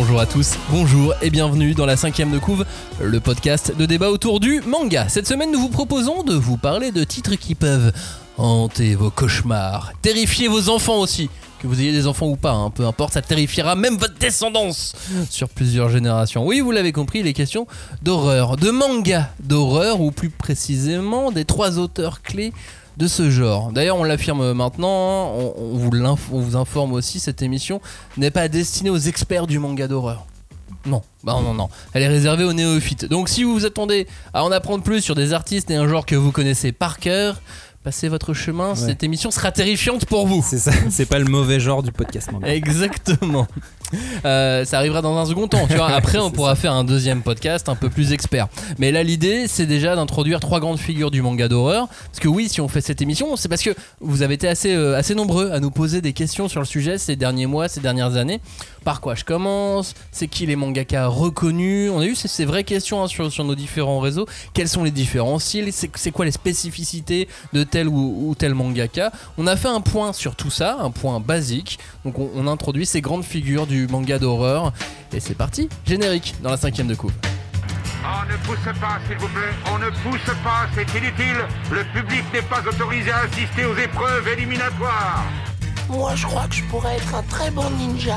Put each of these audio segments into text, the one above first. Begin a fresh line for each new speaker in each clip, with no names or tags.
Bonjour à tous, bonjour et bienvenue dans la cinquième de couve, le podcast de débat autour du manga. Cette semaine, nous vous proposons de vous parler de titres qui peuvent hanter vos cauchemars, terrifier vos enfants aussi. Que vous ayez des enfants ou pas, hein, peu importe, ça terrifiera même votre descendance sur plusieurs générations. Oui, vous l'avez compris, les questions d'horreur, de manga d'horreur, ou plus précisément des trois auteurs clés de ce genre. D'ailleurs, on l'affirme maintenant, on, on vous l'inf- on vous informe aussi, cette émission n'est pas destinée aux experts du manga d'horreur. Non, bah non, non, elle est réservée aux néophytes. Donc si vous vous attendez à en apprendre plus sur des artistes et un genre que vous connaissez par cœur, passez votre chemin, cette émission sera terrifiante pour vous.
C'est ça, c'est pas le mauvais genre du podcast manga.
Exactement. Euh, ça arrivera dans un second temps. Tu vois. Après, on pourra faire un deuxième podcast un peu plus expert. Mais là, l'idée, c'est déjà d'introduire trois grandes figures du manga d'horreur. Parce que oui, si on fait cette émission, c'est parce que vous avez été assez, euh, assez nombreux à nous poser des questions sur le sujet ces derniers mois, ces dernières années. Par quoi je commence? C'est qui les mangaka reconnus? On a eu ces, ces vraies questions hein, sur, sur nos différents réseaux. Quels sont les différents styles? C'est quoi les spécificités de tel ou, ou tel mangaka? On a fait un point sur tout ça, un point basique. Donc on, on introduit ces grandes figures du manga d'horreur. Et c'est parti, générique dans la cinquième de couve.
On ne pousse pas, s'il vous plaît. On ne pousse pas, c'est inutile. Le public n'est pas autorisé à assister aux épreuves éliminatoires.
Moi, je crois que je pourrais être un très bon ninja.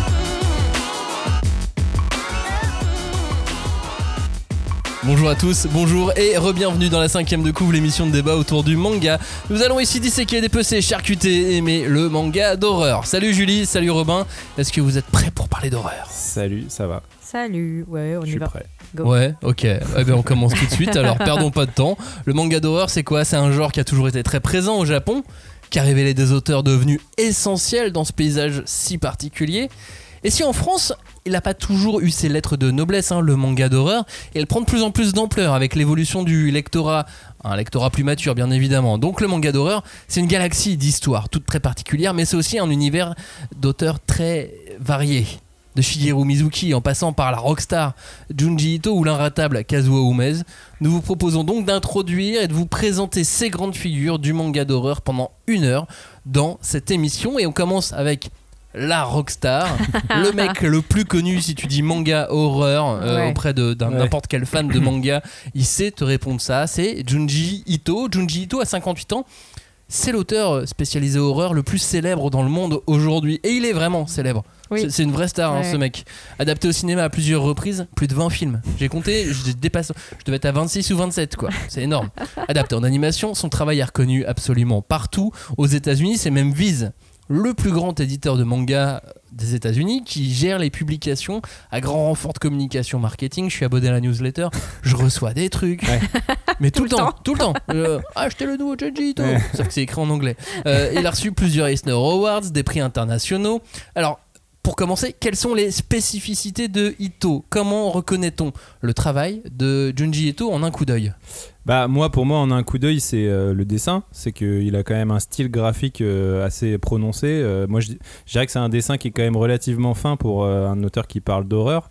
Bonjour à tous, bonjour et re-bienvenue dans la cinquième de couve, l'émission de débat autour du manga. Nous allons ici disséquer, dépecer, charcuter, aimer le manga d'horreur. Salut Julie, salut Robin, est-ce que vous êtes prêts pour parler d'horreur?
Salut, ça va,
Salut, ouais, on
je
y
suis
va.
prêt.
Go.
Ouais, ok. Eh ben, on commence tout de suite. Alors, perdons pas de temps. Le manga d'horreur, c'est quoi? C'est un genre qui a toujours été très présent au Japon, qui a révélé des auteurs devenus essentiels dans ce paysage si particulier. Et si en France, il n'a pas toujours eu ses lettres de noblesse, hein, le manga d'horreur, et elle prend de plus en plus d'ampleur avec l'évolution du lectorat, un lectorat plus mature bien évidemment. Donc le manga d'horreur, c'est une galaxie d'histoires, toutes très particulières, mais c'est aussi un univers d'auteurs très variés de Shigeru Mizuki en passant par la rockstar Junji Ito ou l'inratable Kazuo Umez, nous vous proposons donc d'introduire et de vous présenter ces grandes figures du manga d'horreur pendant une heure dans cette émission. Et on commence avec la rockstar, le mec le plus connu si tu dis manga horreur euh,
Ouais.
auprès de
Ouais.
n'importe quel fan de manga, il sait te répondre ça, c'est Junji Ito. Junji Ito a 58 ans. C'est l'auteur spécialisé horreur le plus célèbre dans le monde aujourd'hui. Et il est vraiment célèbre.
Oui.
C'est- une vraie star, hein, ce mec. Adapté au cinéma à plusieurs reprises, plus de 20 films. J'ai compté, je dépasse, je devais être à 26 ou 27, quoi. C'est énorme. Adapté en animation, son travail est reconnu absolument partout. Aux États-Unis, c'est même Viz, le plus grand éditeur de manga des États-Unis, qui gère les publications à grand renfort de communication marketing. Je suis abonné à la newsletter, je reçois des trucs.
Ouais.
Mais tout,
Tout
le temps, tout le temps. Euh, achetez le nouveau Junji Ito.
Ouais.
Sauf que c'est écrit en anglais. Euh, il a reçu plusieurs Eisner Awards, des prix internationaux. Alors, pour commencer, quelles sont les spécificités de Ito? Comment reconnaît-on le travail de Junji Ito en un coup d'œil?
Bah moi, pour moi, en un coup d'œil, c'est euh, le dessin. C'est qu'il a quand même un style graphique euh, assez prononcé. Euh, moi, je, dirais que c'est un dessin qui est quand même relativement fin pour un auteur qui parle d'horreur.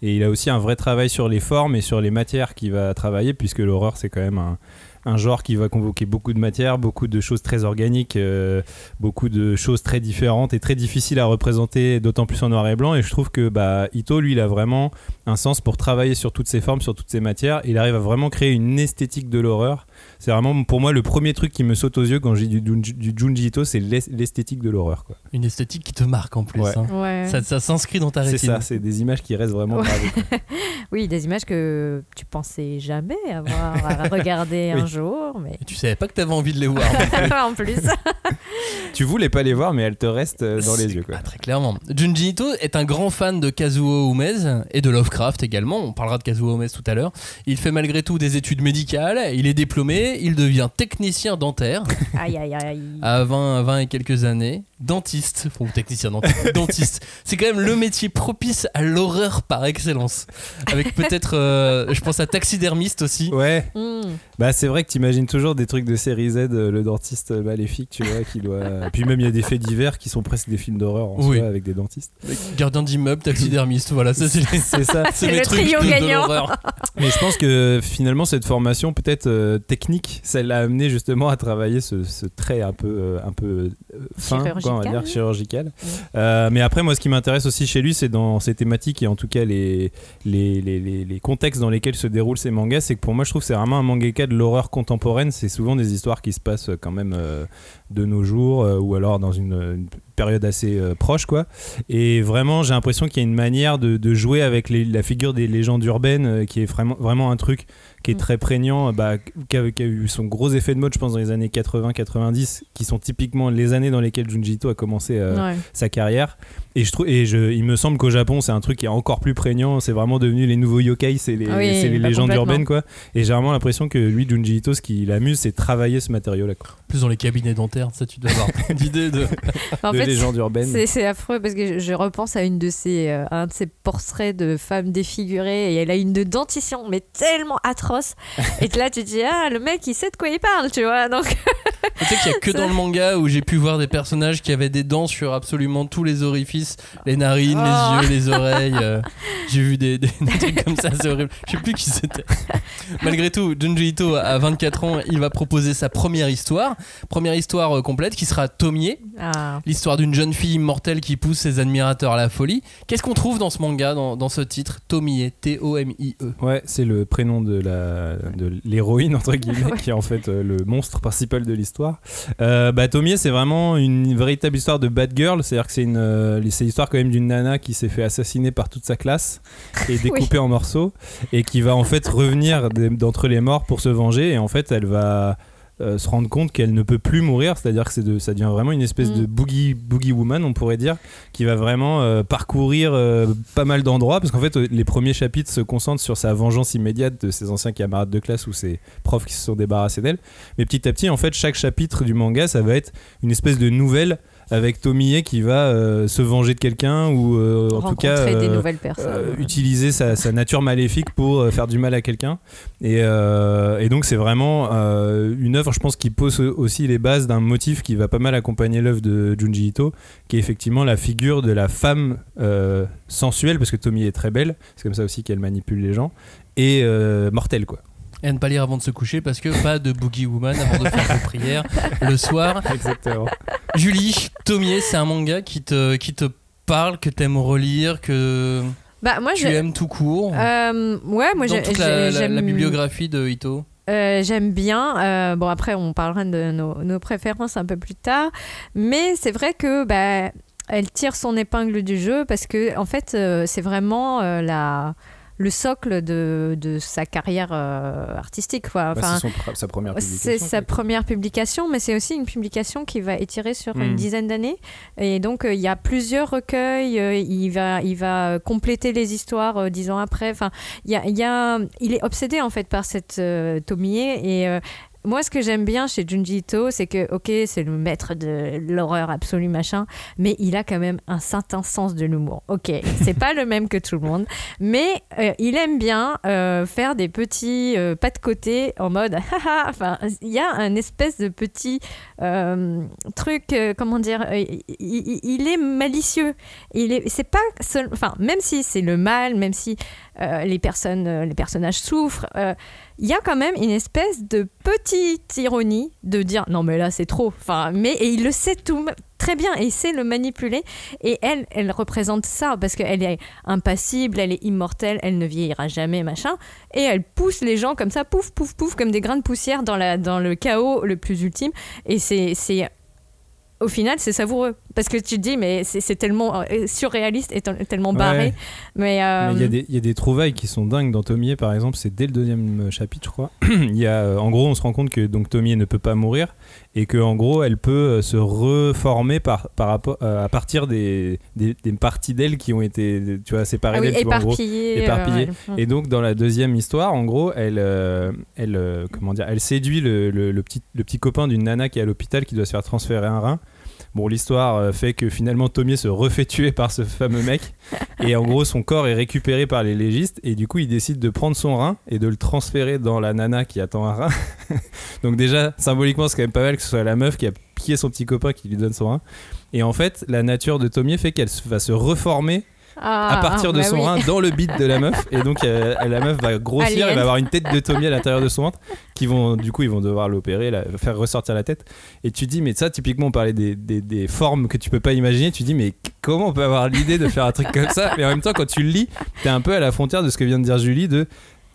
Et il a aussi un vrai travail sur les formes et sur les matières qu'il va travailler, puisque l'horreur, c'est quand même un, un genre qui va convoquer beaucoup de matières, beaucoup de choses très organiques, euh, beaucoup de choses très différentes et très difficiles à représenter, d'autant plus en noir et blanc. Et je trouve que bah, Ito, lui, il a vraiment un sens pour travailler sur toutes ces formes, sur toutes ces matières. Il arrive à vraiment créer une esthétique de l'horreur. C'est vraiment pour moi le premier truc qui me saute aux yeux quand je dis du, Junji- du Junji Ito, c'est l'es- l'esthétique de l'horreur. quoi.
Une esthétique qui te marque en plus.
Ouais.
hein.
Ouais.
Ça, ça s'inscrit dans ta
C'est
rétine.
ça, c'est des images qui restent vraiment
Ouais.
gravées.
Oui, des images que tu pensais jamais avoir à regarder
Oui.
un jour, mais
Et tu savais pas que t'avais envie de les voir.
en plus.
tu voulais pas les voir, mais elles te restent euh, dans les yeux. Quoi.
Ah, très clairement. Junji Ito est un grand fan de Kazuo Umez et de Lovecraft également. On parlera de Kazuo Umez tout à l'heure. Il fait malgré tout des études médicales. Il est diplômé. Il devient technicien dentaire
Aïe, aïe, aïe.
à 20, 20 et quelques années. Dentiste, ou technicien dentiste. dentiste. C'est quand même le métier propice à l'horreur par excellence. Avec peut-être, euh, je pense à taxidermiste aussi.
Ouais,
Hmm.
bah c'est vrai que t'imagines toujours des trucs de série Z, euh, le dentiste maléfique, tu vois, qui doit. Puis même il y a des faits divers qui sont presque des films d'horreur en
Oui.
soi avec des dentistes.
Gardien d'immeuble, taxidermiste, voilà, ça C'est
ça.
c'est
le trio gagnant.
l'horreur.
Mais je pense que finalement cette formation peut-être euh, technique, ça l'a amené justement à travailler ce, ce trait un peu euh, un peu euh, fin, quoi, on va dire
Chirurgical.
Euh, mais après moi ce qui m'intéresse aussi chez lui c'est dans ses thématiques et en tout cas les les, les, les, les contextes dans lesquels se déroulent ces mangas, c'est que pour moi je trouve que c'est vraiment un mangaka de l'horreur contemporaine, c'est souvent des histoires qui se passent quand même euh, de nos jours euh, ou alors dans une, période assez euh, proche quoi. Et vraiment, j'ai l'impression qu'il y a une manière de, jouer avec la figure des légendes urbaines euh, qui est vraiment, vraiment un truc qui est
Mm.
très prégnant, bah, qui, a, qui a eu son gros effet de mode, je pense, dans les années 80-90, qui sont typiquement les années dans lesquelles Junji Ito a commencé euh,
Ouais.
sa carrière. Et, je trouve, et je, il me semble qu'au Japon, c'est un truc qui est encore plus prégnant. C'est vraiment devenu les nouveaux yokai, c'est les,
Ah oui,
les
bah,
légendes urbaines. quoi. Et j'ai vraiment l'impression que lui, Junji Ito, ce qui l'amuse, c'est travailler ce matériau-là.
Plus dans les cabinets dentaires, ça tu dois avoir l'idée de.
En
de
fait,
légendes urbaines.
C'est, affreux parce que je, je repense à une de ces, euh, un de ces portraits de femmes défigurées et elle a une de dentition mais tellement atroce. Et là tu te dis ah le mec il sait de quoi il parle tu vois donc
Tu sais qu'il y a que dans le manga où j'ai pu voir des personnages qui avaient des dents sur absolument tous les orifices, les narines,
Oh.
les yeux, les oreilles. euh, j'ai vu des, des- des trucs comme ça, c'est horrible. Je sais plus qui c'était. Malgré tout, Junji Ito, à 24 ans, il va proposer sa première histoire. Première histoire euh, complète qui sera Tomie,
ah,
l'histoire d'une jeune fille immortelle qui pousse ses admirateurs à la folie. Qu'est-ce qu'on trouve dans ce manga, dans, dans ce titre? Tomie, T-O-M-I-E.
Ouais, c'est le prénom de la de l'héroïne entre guillemets qui est en fait euh, le monstre principal de l'histoire. Euh, bah Tomie, c'est vraiment une véritable histoire de bad girl, c'est-à-dire que c'est une euh, c'est l'histoire quand même d'une nana qui s'est fait assassiner par toute sa classe et découpée en morceaux et qui va en fait revenir d'entre les morts pour se venger. Et en fait elle va euh, se rendre compte qu'elle ne peut plus mourir, c'est-à-dire que de, ça devient vraiment une espèce
Mm.
de boogie, boogie woman, on pourrait dire, qui va vraiment euh, parcourir euh, pas mal d'endroits, parce qu'en fait, les premiers chapitres se concentrent sur sa vengeance immédiate de ses anciens camarades de classe ou ses profs qui se sont débarrassés d'elle. Mais petit à petit, en fait, chaque chapitre du manga, ça va être une espèce de nouvelle avec Tomie qui va euh, se venger de quelqu'un ou euh, en tout cas
des
euh,
nouvelles personnes.
utiliser sa, sa nature maléfique pour faire du mal à quelqu'un. Et, et donc c'est vraiment une œuvre, je pense, qui pose aussi les bases d'un motif qui va pas mal accompagner l'œuvre de Junji Ito, qui est effectivement la figure de la femme sensuelle, parce que Tomie est très belle, c'est comme ça aussi qu'elle manipule les gens, et mortelle quoi.
Et à ne pas lire avant de se coucher parce que pas de Boogie Woman avant de faire vos prières le soir.
Exactement.
Julie, Tomie, c'est un manga qui te, qui te parle, que t'aimes relire, que
bah moi
tu
je,
aimes tout court.
euh, ouais moi
dans
j'ai-
toute la, la- la
j'aime-
bibliographie de Ito.
Euh, J'aime bien. Euh, bon, après, on parlera de nos, nos préférences un peu plus tard. Mais c'est vrai que bah, elle tire son épingle du jeu parce que, en fait, euh, c'est vraiment euh, la, le socle de, de sa carrière euh, artistique. Quoi.
Bah, c'est pr- sa première publication.
c'est sa première publication, mais c'est aussi une publication qui va étirer sur une dizaine d'années. Et donc, euh, il y a plusieurs recueils. euh, il, va, il va compléter les histoires euh, dix ans après. Enfin, il, y a, il, y a- il est obsédé, en fait, par cette euh, Tomie. Et euh, moi, ce que j'aime bien chez Junji Ito, c'est que, ok, c'est le maître de l'horreur absolue, machin, mais il a quand même un certain sens de l'humour. Ok, c'est pas le même que tout le monde, mais euh, il aime bien euh, faire des petits euh, pas de côté en mode, haha, enfin, il y a un espèce de petit truc, comment dire, il, il- est malicieux. Il est, c'est pas, seul- enfin, même si c'est le mal, même si les personnes, les personnages souffrent. Il y a quand même une espèce de petite ironie de dire non mais là c'est trop. Enfin mais et il le sait tout très bien et il sait le manipuler. Et elle elle représente ça parce qu'elle est impassible elle est immortelle elle ne vieillira jamais machin. Et elle pousse les gens comme ça pouf pouf pouf comme des grains de poussière dans la dans le chaos le plus ultime. Et c'est au final, c'est savoureux. Parce que tu te dis, mais c'est tellement euh, surréaliste et tel- tellement barré.
Ouais.
Mais, euh,
Il y, a des- il y a des trouvailles qui sont dingues dans Tomie, par exemple, c'est dès le deuxième euh, chapitre, je crois. il y a, en gros, on se rend compte que donc Tomie ne peut pas mourir et que en gros, elle peut se reformer par, par à partir des, des, des parties d'elle qui ont été, tu vois, séparées
ah oui,
d'elle. tu vois, en gros.
éparpillé. euh,
éparpillé.
ouais.
Et donc dans la deuxième histoire, en gros, elle, euh, elle, comment dire, elle séduit le, le- le petit, le petit copain d'une nana qui est à l'hôpital qui doit se faire transférer un rein Bon, l'histoire euh, fait que finalement Tomie se refait tuer par ce fameux mec. Et en gros, son corps est récupéré par les légistes. Et du coup, il décide de prendre son rein et de le transférer dans la nana qui attend un rein. Donc, déjà, symboliquement, c'est quand même pas mal que ce soit la meuf qui a piqué son petit copain qui lui donne son rein. Et en fait, la nature de Tomie fait qu'elle va se reformer
Ah,
à partir de
bah
son
oui.
rein dans le bit de la meuf. Et donc euh, la meuf va grossir et va avoir une tête de Tommy à l'intérieur de son ventre qui vont du coup ils vont devoir l'opérer la- faire ressortir la tête. Et tu dis mais ça typiquement on parlait des, des- des formes que tu peux pas imaginer. Tu dis mais comment on peut avoir l'idée de faire un truc comme ça? Mais en même temps quand tu le lis t'es un peu à la frontière de ce que vient de dire Julie de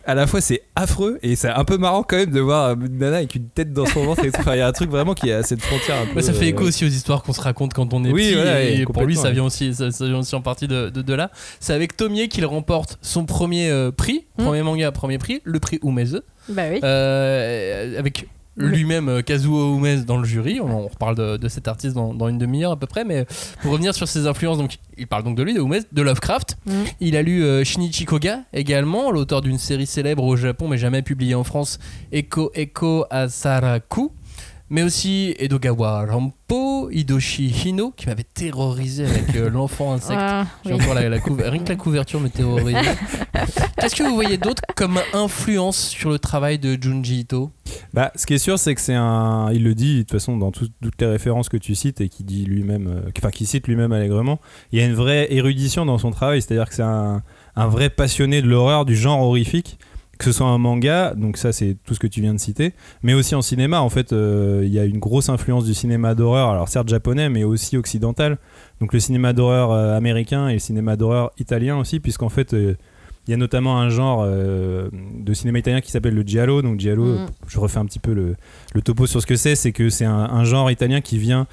à la fois c'est affreux et c'est un peu marrant quand même de voir une nana avec une tête dans son ventre et tout. Enfin, il y a un truc vraiment qui est à cette frontière un peu
Ouais, ça fait
euh,
écho aussi aux histoires qu'on se raconte quand on est
Oui,
petit.
voilà,
et
et
pour lui, ça vient, aussi, ça, ça vient aussi en partie de, de, de là. C'est avec Tomier qu'il remporte son premier euh, prix,
Hmm.
premier manga, premier prix, le prix Umeze.
Bah oui.
Euh, avec lui-même euh, Kazuo Umez dans le jury. On, on reparle de, de cet artiste dans, dans une demi-heure à peu près. Mais pour revenir sur ses influences, donc, il parle donc de lui, de Umez, de Lovecraft.
Mm.
Il a lu euh, Shinichi Koga également, l'auteur d'une série célèbre au Japon mais jamais publiée en France, Eko Eko Asaraku. Mais aussi Edogawa Rampo, Hidoshi Hino, qui m'avait terrorisé avec euh, l'enfant insecte.
Ah,
J'ai
oui.
encore la, la couver- Rien que la couverture me terrorise. Qu'est-ce que vous voyez d'autre comme influence sur le travail de Junji Ito?
Bah, ce qui est sûr, c'est que c'est un. Il le dit de toute façon dans tout- toutes les références que tu cites et qui dit lui-même, euh, enfin qui cite lui-même allègrement. Il y a une vraie érudition dans son travail, c'est-à-dire que c'est un, un vrai passionné de l'horreur, du genre horrifique, que ce soit un manga, donc ça c'est tout ce que tu viens de citer, mais aussi en cinéma. En fait, euh, il y a une grosse influence du cinéma d'horreur, alors certes japonais, mais aussi occidental. Donc le cinéma d'horreur euh, américain et le cinéma d'horreur italien aussi, puisqu'en fait. euh, il y a notamment un genre euh, de cinéma italien qui s'appelle le giallo. Donc giallo,
Mm.
je refais un petit peu le, le topo sur ce que c'est. C'est que c'est un, un genre italien qui vient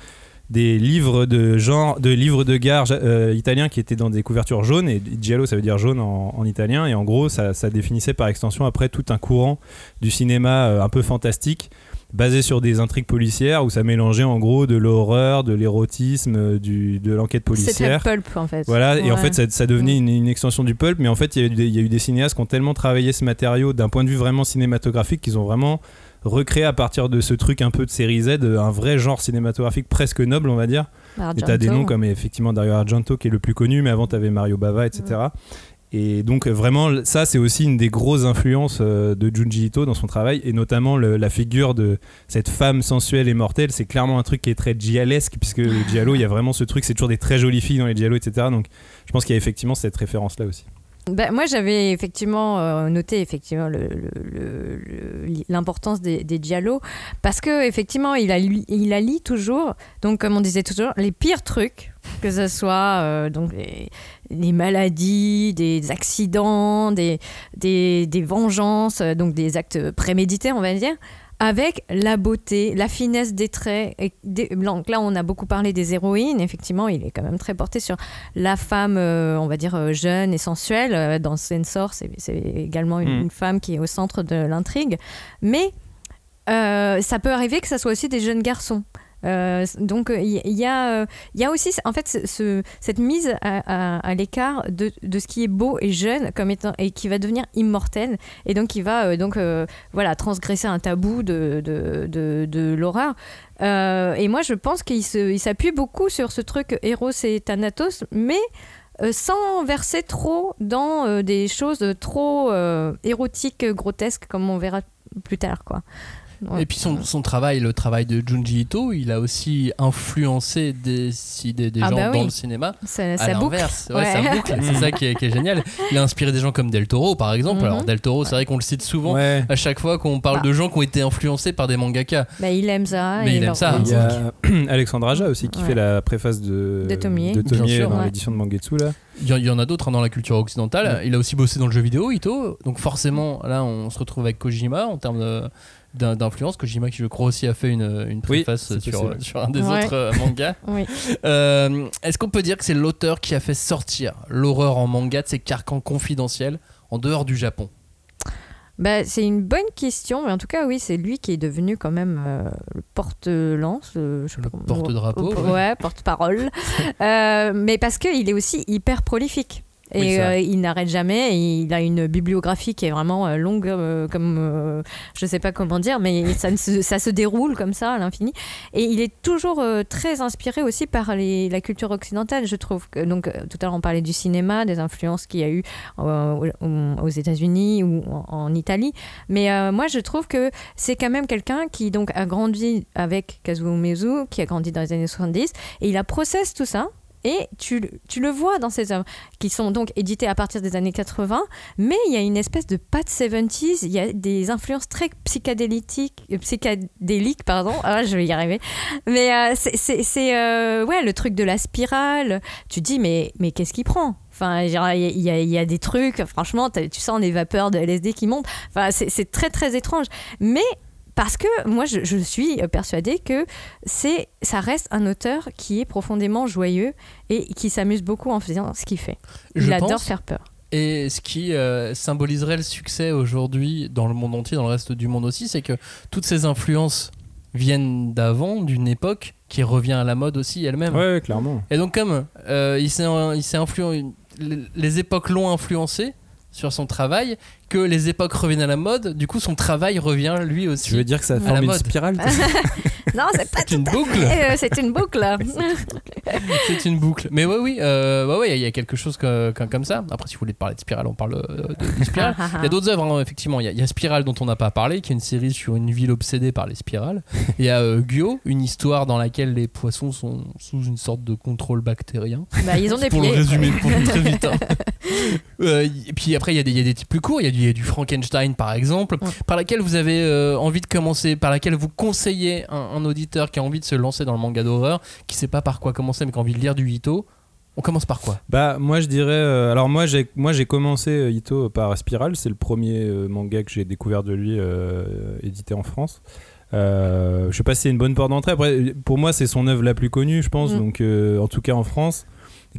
des livres de genre, de livres de gare euh, italiens qui étaient dans des couvertures jaunes. Et giallo, ça veut dire jaune en, en italien. Et en gros, ça, ça définissait par extension après tout un courant du cinéma euh, un peu fantastique basé sur des intrigues policières où ça mélangeait en gros de l'horreur, de l'érotisme, euh, du- de l'enquête policière.
très pulp en fait.
Voilà, et en fait, ça, ça devenait une, une extension du pulp, mais en fait, il y, y a eu des cinéastes qui ont tellement travaillé ce matériau d'un point de vue vraiment cinématographique qu'ils ont vraiment recréé à partir de ce truc un peu de série Z un vrai genre cinématographique presque noble, on va dire. Et t'as des
Argento.
noms comme effectivement Dario Argento qui est le plus connu, mais avant t'avais Mario Bava, etc. Et donc euh, vraiment, ça c'est aussi une des grosses influences euh, de Junji Ito dans son travail, et notamment le- la figure de cette femme sensuelle et mortelle. C'est clairement un truc qui est très gialesque, puisque le giallo, il y a vraiment ce truc, c'est toujours des très jolies filles dans les giallo, etc. Donc je pense qu'il y a effectivement cette référence-là aussi.
Ben, moi, j'avais effectivement euh, noté effectivement l'importance des, des giallo parce que effectivement, il a il a lit toujours, donc comme on disait toujours, les pires trucs, que ce soit euh, donc les, maladies, des accidents, des, des, des vengeances, donc des actes prémédités, on va dire. Avec la beauté, la finesse des traits. Et des- donc là, on a beaucoup parlé des héroïnes. Effectivement, il est quand même très porté sur la femme, euh, on va dire, euh, jeune et sensuelle. Euh, Dans Censor, c'est également une,
Mm.
une femme qui est au centre de l'intrigue. Mais euh, ça peut arriver que ça soit aussi des jeunes garçons. Euh, donc il y, a, euh, il y a aussi en fait ce- ce- cette mise à, l'écart de, ce qui est beau et jeune comme étant et qui va devenir immortel et donc qui va euh, donc voilà transgresser un tabou de, l'horreur. Et moi je pense qu'il s'appuie beaucoup sur ce truc Eros et Thanatos mais sans verser trop dans des choses trop érotiques grotesques comme on verra plus tard quoi Ouais.
Et puis son, son travail, le travail de Junji Ito, il a aussi influencé des, si- des, des
Ah
gens
bah oui.
dans le cinéma.
ça,
À
ça boucle
l'inverse, ouais,
Ouais.
ça boucle. C'est ça qui est, qui est génial. Il a inspiré des gens comme Del Toro, par exemple.
Mhm.
Alors Del Toro, c'est vrai qu'on le cite souvent.
Ouais.
À chaque fois qu'on parle
Bah.
de gens qui ont été influencés par des mangaka.
Bah, il aime ça.
Mais
et
il aime ça.
Il y a Alexandre Aja aussi qui
Ouais.
fait la préface de,
De Tomie.
de Tomie
Bien sûr,
dans
ouais.
l'édition de Mangetsu là.
Il y, en- il y en a d'autres hein, dans la culture occidentale. Il a aussi bossé dans le jeu vidéo, Ito. Donc forcément, là, on se retrouve avec Kojima en termes de- d'influence. Kojima qui, je crois, aussi a fait une, une préface sur, un des
Ouais.
autres euh, mangas.
Oui.
Euh, Est-ce qu'on peut dire que c'est l'auteur qui a fait sortir l'horreur en manga de ses carcans confidentiels en dehors du Japon?
Bah, c'est une bonne question, mais en tout cas, oui, c'est lui qui est devenu quand même euh, le porte-lance. euh,
Le porte-drapeau,
Ouais,
ouais.
porte-parole. Euh, mais parce qu'il est aussi hyper prolifique. Et
Oui,
euh, il n'arrête jamais. Et il a une bibliographie qui est vraiment euh, longue, euh, comme euh, je sais pas comment dire, mais ça, ne se, ça se déroule comme ça à l'infini. Et il est toujours très inspiré aussi par les- la culture occidentale, je trouve. Que, donc, tout à l'heure, on parlait du cinéma, des influences qu'il y a eu au- aux États-Unis ou en, en Italie. Mais moi, je trouve que c'est quand même quelqu'un qui donc a grandi avec Kazuo Umezu, qui a grandi dans les années 70, et il a process tout ça. Et tu, tu le vois dans ses œuvres, qui sont donc éditées à partir des années 80, mais il y a une espèce de patte 70s, il y a des influences très psychédéliques, euh, pardon, ah, je vais y arriver. Mais euh, c'est- euh, ouais, le truc de la spirale, tu dis, mais, mais qu'est-ce qu'il prend? Enfin, il y, y y a des trucs, franchement, tu sens les vapeurs de LSD qui montent. Enfin, c'est très, très étrange. Mais parce que moi, je, je suis persuadée que c'est, ça reste un auteur qui est profondément joyeux et qui s'amuse beaucoup en faisant ce qu'il fait. Il
Je
adore
pense.
faire peur.
Et ce qui euh, symboliserait le succès aujourd'hui dans le monde entier, dans le reste du monde aussi, c'est que toutes ces influences viennent d'avant, d'une époque qui revient à la mode aussi elle-même.
Ouais, clairement.
Et donc comme euh, il s'est il s'est les époques l'ont influencé sur son travail, que les époques reviennent à la mode, du coup son travail revient lui aussi.
Tu veux dire que ça forme une
mode.
spirale
Non, c'est pas
C'est une boucle.
Euh, c'est une boucle.
C'est une boucle. Mais ouais, oui, euh, ouais, ouais, il y a quelque chose que- que- comme ça. Après, si vous voulez parler de Spirale, on parle euh, de, de Spirale. Il y a d'autres œuvres, hein, effectivement. Il y, a- il y a Spirale dont on n'a pas parlé, qui est une série sur une ville obsédée par les spirales. Il y a euh, Gyo, une histoire dans laquelle les poissons sont sous une sorte de contrôle bactérien.
Bah, ils ont des
pour
pieds.
le résumer pour très vite. hein. Euh, et puis après, il y, a des- il y a des types plus courts. Il y, a du- Frankenstein, par exemple,
Ouais.
par laquelle vous avez euh, envie de commencer, par laquelle vous conseillez un, un auditeur qui a envie de se lancer dans le manga d'horreur, qui sait pas par quoi commencer, mais qui a envie de lire du Ito. On commence par quoi?
Bah moi je dirais euh, alors moi j'ai moi j'ai commencé euh, Ito par Spiral, c'est le premier euh, manga que j'ai découvert de lui euh, édité en France. Euh, je sais pas si c'est une bonne porte d'entrée. Après pour moi c'est son œuvre la plus connue je pense
Mm.
donc euh, en tout cas en France.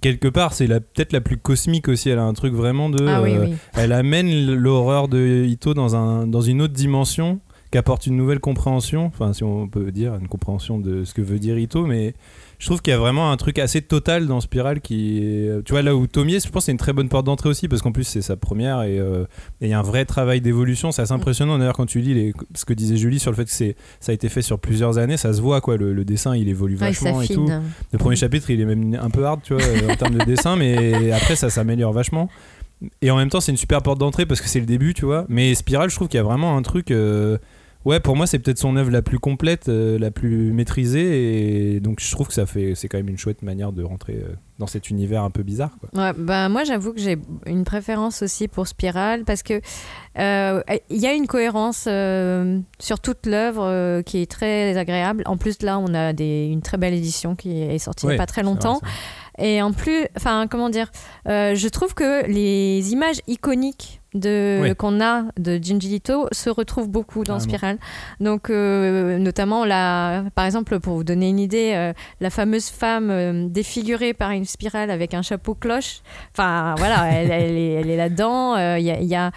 Quelque part c'est la peut-être la plus cosmique aussi, elle a un truc vraiment de
Ah oui,
euh,
oui.
elle amène l'horreur de Ito dans un dans une autre dimension qui apporte une nouvelle compréhension, enfin si on peut dire une compréhension de ce que veut dire Ito mais je trouve qu'il y a vraiment un truc assez total dans Spiral qui est, tu vois là où Tomier je pense que c'est une très bonne porte d'entrée aussi parce qu'en plus c'est sa première et euh, il y a un vrai travail d'évolution. C'est assez impressionnant d'ailleurs quand tu lis les, ce que disait Julie sur le fait que c'est ça a été fait sur plusieurs années ça se voit quoi. Le, le dessin il évolue
Ouais,
vachement et tout. Le premier chapitre il est même un peu hard tu vois euh, en termes de dessin mais après ça s'améliore vachement. Et en même temps c'est une super porte d'entrée parce que c'est le début tu vois. Mais Spiral je trouve qu'il y a vraiment un truc euh, Ouais, pour moi, c'est peut-être son œuvre la plus complète, euh, la plus maîtrisée, et donc je trouve que ça fait, c'est quand même une chouette manière de rentrer euh, dans cet univers un peu bizarre. Quoi.
Ouais, bah, moi, j'avoue que j'ai une préférence aussi pour Spiral parce que euh, il y a une cohérence euh, sur toute l'œuvre euh, qui est très agréable. En plus, là, on a des, une très belle édition qui est sortie il n'y a pas très longtemps.
vrai.
Et en plus, enfin, comment dire, je trouve que les images iconiques de qu'on a de Ito se retrouvent beaucoup dans
Carrément.
Spiral. Donc, euh, notamment la, par exemple, pour vous donner une idée, euh, la fameuse femme euh, défigurée par une spirale avec un chapeau cloche. Enfin, voilà, elle, est, là-dedans. euh, Il il y a-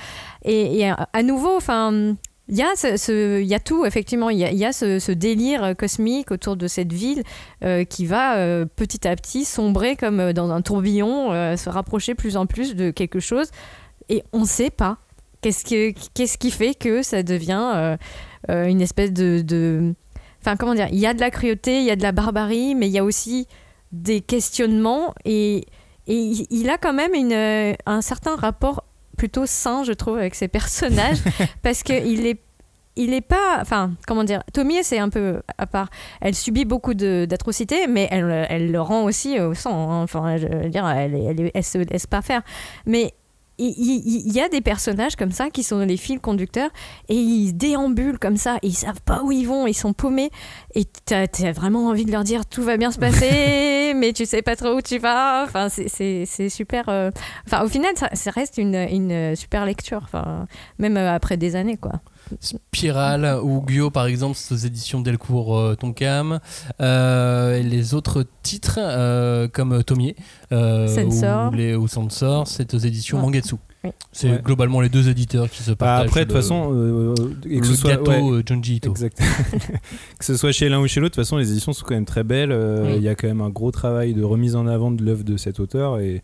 et, et à nouveau, enfin. Il y, a ce, y a tout, effectivement. Il y a, ce, délire euh, cosmique autour de cette ville euh, qui va euh, petit à petit sombrer comme euh, dans un tourbillon, euh, se rapprocher plus en plus de quelque chose. Et on ne sait pas. Qu'est-ce, que, qu'est-ce qui fait que ça devient euh, euh, une espèce de- Enfin, comment dire Il y a de la cruauté, il y a de la barbarie, mais il y a aussi des questionnements. Et, et il a quand même une, euh, un certain rapport plutôt sain, je trouve, avec ses personnages, parce qu'il est il est pas. Enfin, comment dire Tomie, c'est un peu à part. Elle subit beaucoup d'atrocités, mais elle, elle le rend aussi au sang. hein. Enfin, je veux dire, elle, elle, elle se laisse pas faire. Mais il, y a des personnages comme ça qui sont les fils conducteurs et ils déambulent comme ça. Et ils savent pas où ils vont, ils sont paumés. Et t'as as vraiment envie de leur dire tout va bien se passer, mais tu sais pas trop où tu vas. Enfin, c'est- super. euh, Enfin, au final, ça, ça reste une, une super lecture. Enfin, même euh, après des années, quoi.
Spiral ou Gyo par exemple, c'est aux éditions Delcourt euh, Tonkam. Euh, et les autres titres euh, comme Tomier euh, ou, les, ou Sensor, c'est aux éditions
Ouais.
Mangetsu.
Oui.
C'est
Ouais.
globalement les deux éditeurs qui se
Bah,
partagent.
après, de toute façon, euh, et que
le
ce soit,
gâteau
ouais,
Junji Ito.
Exact. que ce soit chez l'un ou chez l'autre, de toute façon, les éditions sont quand même très belles. euh, Il
Oui.
y a quand même un gros travail de remise en avant de l'œuvre de cet auteur et,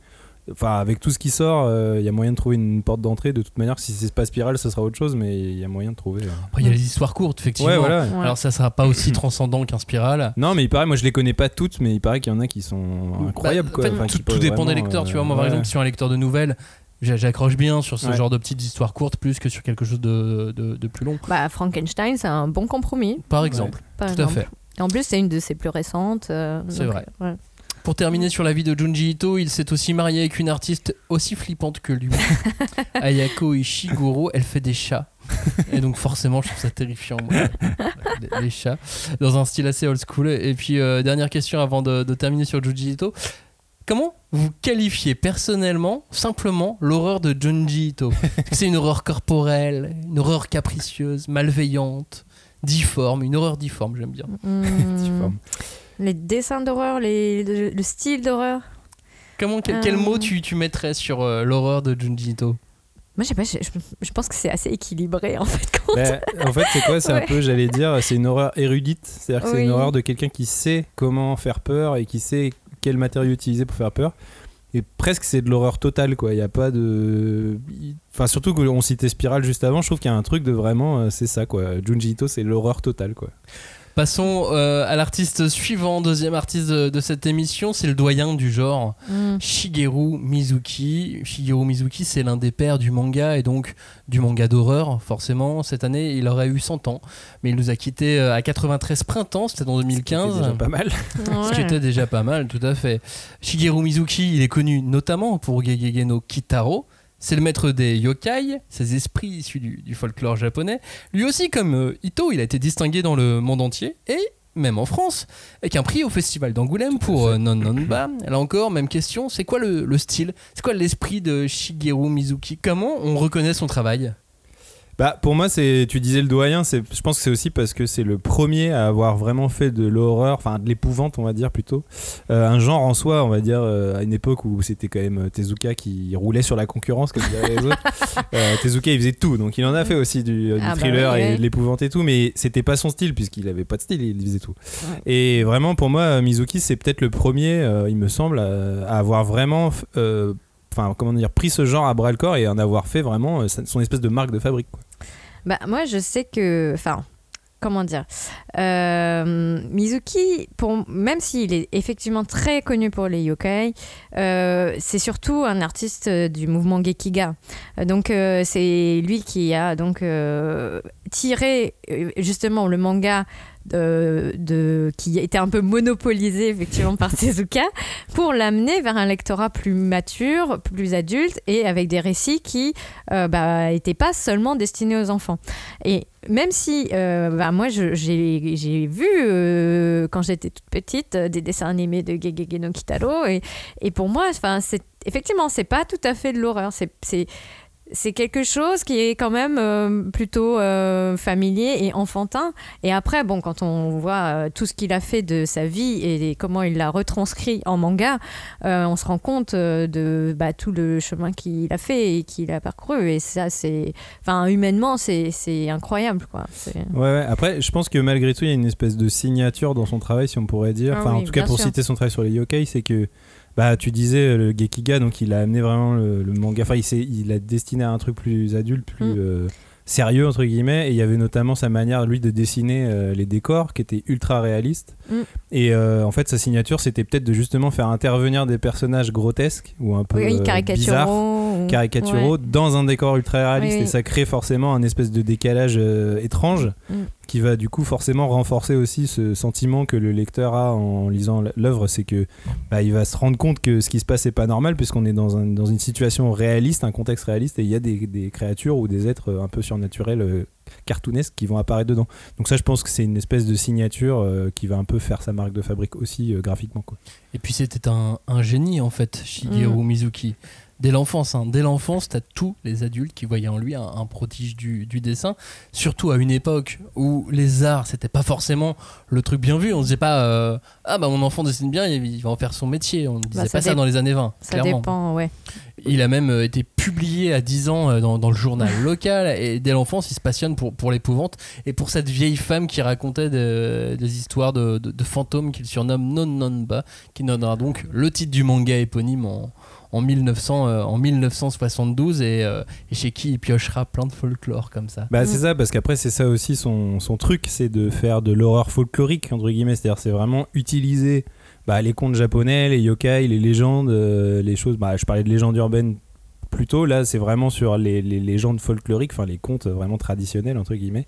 Enfin, avec tout ce qui sort, il y a moyen de trouver une porte d'entrée. De toute manière, si c'est pas Spiral, ça sera autre chose, mais il y a moyen de trouver. euh.
Après, il y a les histoires courtes, effectivement.
Ouais, voilà.
Ouais.
Alors, ça sera pas aussi transcendant qu'un Spiral.
Non, mais il paraît, moi je les connais pas toutes, mais il paraît qu'il y en a qui sont incroyables.
Bah,
quoi.
en fait,
Enfin,
tout,
qui
tout
peuvent
dépend des lecteurs, tu
euh,
vois. Moi, par
ouais.
exemple, sur un lecteur de nouvelles, j'a- j'accroche bien sur ce
Ouais.
genre de petites histoires courtes plus que sur quelque chose de, de- de plus long.
Bah, Frankenstein, c'est un bon compromis.
Par exemple.
par
Tout à fait.
Et en plus, c'est une de ses plus récentes. euh,
C'est vrai.
euh, ouais.
Pour terminer sur la vie de Junji Ito, il s'est aussi marié avec une artiste aussi flippante que lui, Ayako Ishiguro. Elle fait des chats. Et donc forcément, je trouve ça terrifiant, moi, les, les chats, dans un style assez old school. Et puis, euh, dernière question avant de, de terminer sur Junji Ito. Comment vous qualifiez personnellement, simplement, l'horreur de Junji Ito? C'est une horreur corporelle, une horreur capricieuse, malveillante, difforme, une horreur difforme, j'aime bien.
Hmm,
Difforme.
Les dessins d'horreur, les, le, le style d'horreur.
Comment, quel, quel
Euh.
mot tu, tu mettrais sur euh, l'horreur de Junji Ito
Moi, je sais pas, je, je- je pense que c'est assez équilibré en fait. quand-
Bah, en fait, c'est quoi? C'est un peu, j'allais dire, c'est une horreur érudite. C'est-à-dire que c'est une horreur de quelqu'un qui sait comment faire peur et qui sait quel matériau utiliser pour faire peur. Et presque, c'est de l'horreur totale, quoi. Il n'y a pas de. Enfin, surtout qu'on citait Spiral juste avant, je trouve qu'il y a un truc de vraiment. euh, C'est ça, quoi. Junji Ito, c'est l'horreur totale, quoi.
Passons euh, à l'artiste suivant, deuxième artiste de, de cette émission, c'est le doyen du genre,
Hmm.
Shigeru Mizuki. Shigeru Mizuki, c'est l'un des pères du manga et donc du manga d'horreur, forcément. Cette année, il aurait eu 100 ans, mais il nous a quittés euh, à 93 printemps, c'était en
C'est
2015.
déjà pas mal.
Ce qui
Ouais.
était déjà pas mal, tout à fait. Shigeru Mizuki, il est connu notamment pour Gegege no Kitaro. C'est le maître des yokai, ces esprits issus du, folklore japonais. Lui aussi, comme euh, Ito, il a été distingué dans le monde entier et même en France, avec un prix au Festival d'Angoulême pour euh, Non Non Ba. Là encore, même question, c'est quoi le style? C'est quoi l'esprit de Shigeru Mizuki? Comment on reconnaît son travail?
Bah, pour moi, c'est, tu disais le doyen, c'est, je pense que c'est aussi parce que c'est le premier à avoir vraiment fait de l'horreur, enfin de l'épouvante, on va dire plutôt. Euh, un genre en soi, on va dire, euh, à une époque où c'était quand même Tezuka qui roulait sur la concurrence, comme les autres. Euh, Tezuka, il faisait tout, donc il en a fait aussi du, du
Ah bah
thriller
oui,
et de l'épouvante et tout, mais c'était pas son style, puisqu'il avait pas de style, il faisait tout.
Ouais.
Et vraiment, pour moi, Mizuki, c'est peut-être le premier, euh, il me semble, à, à avoir vraiment. Enfin, comment dire, pris ce genre à bras le corps et en avoir fait vraiment euh, son espèce de marque de fabrique.
Bah, moi, je sais que. Enfin, comment dire euh, Mizuki, même s'il est effectivement très connu pour les yokai, euh, c'est surtout un artiste du mouvement Gekiga. Donc, c'est lui qui a donc tiré justement le manga. De, de- qui était un peu monopolisé effectivement par Tezuka pour l'amener vers un lectorat plus mature, plus adulte et avec des récits qui euh, bah, pas seulement destinés aux enfants. Et même si euh, bah, moi j'ai vu euh, quand j'étais toute petite euh, des dessins animés de Gegege no Kitaro et, pour moi enfin c'est effectivement c'est pas tout à fait de l'horreur c'est quelque chose qui est quand même euh, plutôt euh, familier et enfantin. Et après, bon, quand on voit euh, tout ce qu'il a fait de sa vie et, et comment il l'a retranscrit en manga, on se rend compte de bah, tout le chemin qu'il a fait et qu'il a parcouru. Et ça, c'est, enfin, humainement, c'est, incroyable, quoi.
Ouais, ouais. Après, je pense que malgré tout, il y a une espèce de signature dans son travail, si on pourrait dire.
Ah
Enfin, en tout cas, pour
sûr.
citer son travail sur les yokai, c'est que, bah, tu disais euh, le Gekiga, donc il a amené vraiment le, le manga. Enfin, il, il a destiné à un truc plus adulte, plus
Mm.
euh, sérieux entre guillemets. Et il y avait notamment sa manière, lui, de dessiner euh, les décors, qui était ultra réaliste.
Mm.
Et euh, en fait, sa signature, c'était peut-être de justement faire intervenir des personnages grotesques ou un peu
oui,
bizarres
caricaturaux. ou-
caricaturaux
Ouais.
dans un décor ultra réaliste
Oui, oui.
et ça crée forcément un espèce de décalage euh, étrange
Mm.
qui va du coup forcément renforcer aussi ce sentiment que le lecteur a en lisant l'œuvre c'est que bah, il va se rendre compte que ce qui se passe est pas normal puisqu'on est dans, un- dans une situation réaliste un contexte réaliste et il y a des, des créatures ou des êtres un peu surnaturels euh, cartoonesques qui vont apparaître dedans donc ça je pense que c'est une espèce de signature euh, qui va un peu faire sa marque de fabrique aussi euh, graphiquement quoi.
Et puis c'était un, un génie en fait, Shigeru
Mm.
Mizuki. Dès l'enfance, hein. dès l'enfance, t'as tous les adultes qui voyaient en lui un, un prodige du, du dessin, surtout à une époque où les arts c'était pas forcément le truc bien vu. On disait pas euh, ah bah mon enfant dessine bien, il il va en faire son métier. On ne disait
Bah,
pas ça dans les années 20.
Ça
clairement.
dépend, ouais.
Il a même euh, été publié à 10 ans euh, dans, dans le journal local et dès l'enfance il se passionne pour, pour l'épouvante et pour cette vieille femme qui racontait de- des histoires de, de- de fantômes qu'il surnomme Non Non Ba qui donnera donc le titre du manga éponyme en, en, 1900, euh, en 1972 et, euh, et chez qui il piochera plein de folklore comme ça.
Bah, c'est ça, parce qu'après, c'est ça aussi son, son truc, c'est de faire de l'horreur folklorique, entre guillemets. C'est-à-dire, c'est vraiment utiliser bah, les contes japonais, les yokai, les légendes, euh, les choses. Bah, je parlais de légendes urbaines plus tôt, là, c'est vraiment sur les, les légendes folkloriques, enfin, les contes vraiment traditionnels, entre guillemets,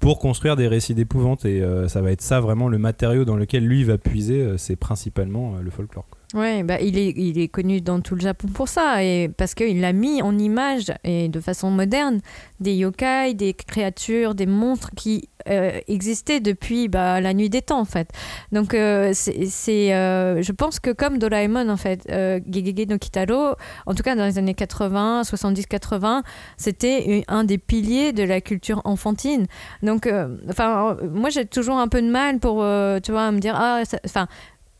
pour construire des récits d'épouvante. Et euh, ça va être ça, vraiment, le matériau dans lequel lui va puiser, euh, c'est principalement euh, le folklore. quoi.
Ouais, bah, il, est, il est connu dans tout le Japon pour ça, et parce qu'il l'a mis en image, et de façon moderne, des yokai, des créatures, des monstres qui euh, existaient depuis bah, la nuit des temps, en fait. Donc, euh, c'est, euh, je pense que comme Doraemon, en fait, euh, Gegege no Kitaro, en tout cas dans les années 80, 70-80, c'était un des piliers de la culture enfantine. Donc, euh, enfin, moi, j'ai toujours un peu de mal pour, euh, tu vois, me dire, ah, enfin,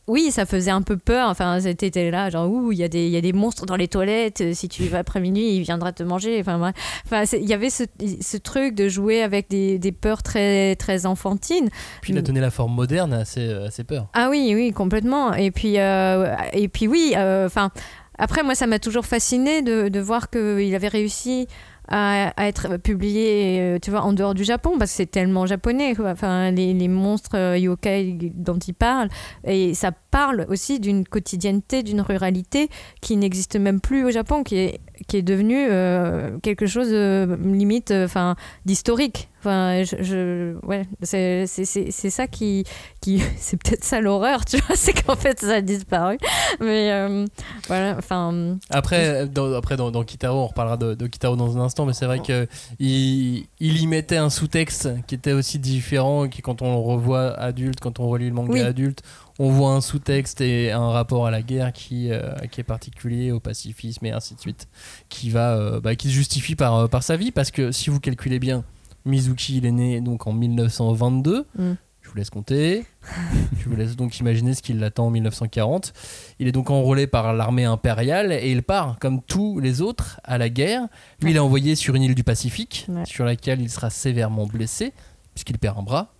oui, ça faisait un peu peur. Enfin, c'était là, genre, ouh, il y, a des- il y a des monstres dans les toilettes. euh, Si tu y vas après minuit, il viendra te manger. Enfin, enfin il y avait ce, ce truc de jouer avec des, des peurs très, très enfantines.
Puis il a donné la forme moderne à ses, à ses peurs.
Ah oui, oui, complètement. Et puis, euh, et puis oui, euh, enfin, après, moi, ça m'a toujours fasciné de, de voir qu'il avait réussi à, être publié, euh, tu vois, en dehors du Japon, parce que c'est tellement japonais. Enfin, les, les monstres euh, yokai dont il parle, et ça parle aussi d'une quotidienneté, d'une ruralité qui n'existe même plus au Japon, qui est, qui est devenue euh, quelque chose, euh, limite, euh, enfin, d'historique. Enfin, je, je- ouais, c'est c'est- c'est- c'est ça qui, qui c'est peut-être ça l'horreur, tu vois, c'est qu'en fait ça a disparu. Mais euh, voilà, enfin,
Après, dans, après dans, dans Kitaro, on reparlera de, de Kitaro dans un instant, mais c'est vrai que il, il y mettait un sous-texte qui était aussi différent, qui quand on le revoit adulte, quand on relit le manga
Oui.
adulte, on voit un sous-texte et un rapport à la guerre qui, euh, qui est particulier, au pacifisme et ainsi de suite, qui va, euh, bah, qui se justifie par, euh, par sa vie, parce que si vous calculez bien, Mizuki il est né donc en 1922.
Mm.
Je vous laisse compter. Je vous laisse donc imaginer ce qui l'attend en 1940. Il est donc enrôlé par l'armée impériale et il part, comme tous les autres, à la guerre. Lui, il est envoyé sur une île du Pacifique,
Ouais.
sur laquelle il sera sévèrement blessé, puisqu'il perd un bras.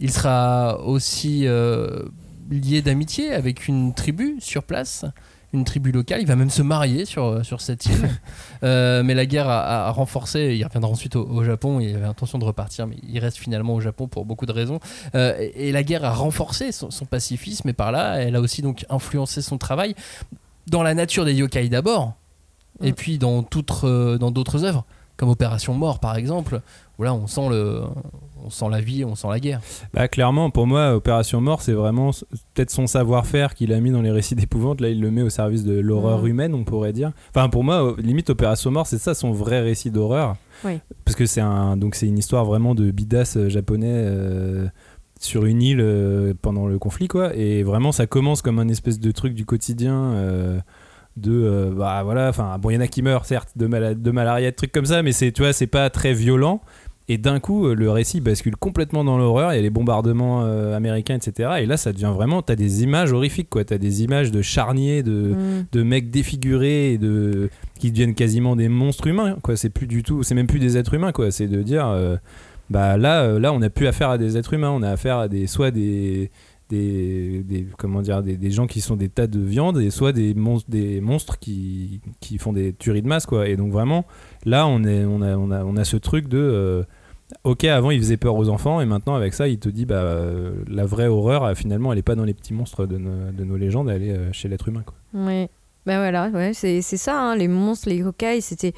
Il sera aussi euh, lié d'amitié avec une tribu sur place, une tribu locale. Il va même se marier sur, sur cette île. Euh, mais la guerre a, a renforcé, il reviendra ensuite au, au Japon, il avait l'intention de repartir, mais il reste finalement au Japon pour beaucoup de raisons. Euh, et, et la guerre a renforcé son, son pacifisme, et par là, elle a aussi donc influencé son travail dans la nature des yokai d'abord, et
Mm.
puis dans euh, dans d'autres œuvres, comme Opération Mort par exemple, où là on sent, le, on sent la vie, on sent la guerre.
Bah, clairement, pour moi, Opération Mort, c'est vraiment peut-être son savoir-faire qu'il a mis dans les récits d'épouvante. Là, il le met au service de l'horreur humaine, on pourrait dire. Enfin, pour moi, limite, Opération Mort, c'est ça son vrai récit d'horreur.
Oui.
Parce que c'est un, donc c'est une histoire vraiment de bidas euh, japonais. euh, sur une île euh, pendant le conflit quoi et vraiment ça commence comme un espèce de truc du quotidien euh, de euh, bah voilà enfin bon il y en a qui meurent certes de, mala- de malaria de trucs comme ça mais c'est tu vois c'est pas très violent. Et d'un coup euh, le récit bascule complètement dans l'horreur il y a les bombardements euh, américains etc et là ça devient vraiment t'as des images horrifiques quoi. T'as des images de charniers de
mm,
de mecs défigurés et de qui deviennent quasiment des monstres humains quoi. C'est plus du tout c'est même plus des êtres humains quoi. C'est de dire euh, bah là là on n'a plus affaire à des êtres humains on a affaire à des soit des des, comment dire des, gens qui sont des tas de viande et soit des monstres des monstres qui, qui font des tueries de masse quoi et donc vraiment là on est on a on a, on a ce truc de euh, Ok, avant il faisait peur aux enfants et maintenant avec ça il te dit bah euh, la vraie horreur euh, finalement elle est pas dans les petits monstres de nos, de nos légendes, elle est chez l'être humain quoi.
ouais. Ben voilà, ouais, c'est ça, hein, les monstres, les yokai, c'était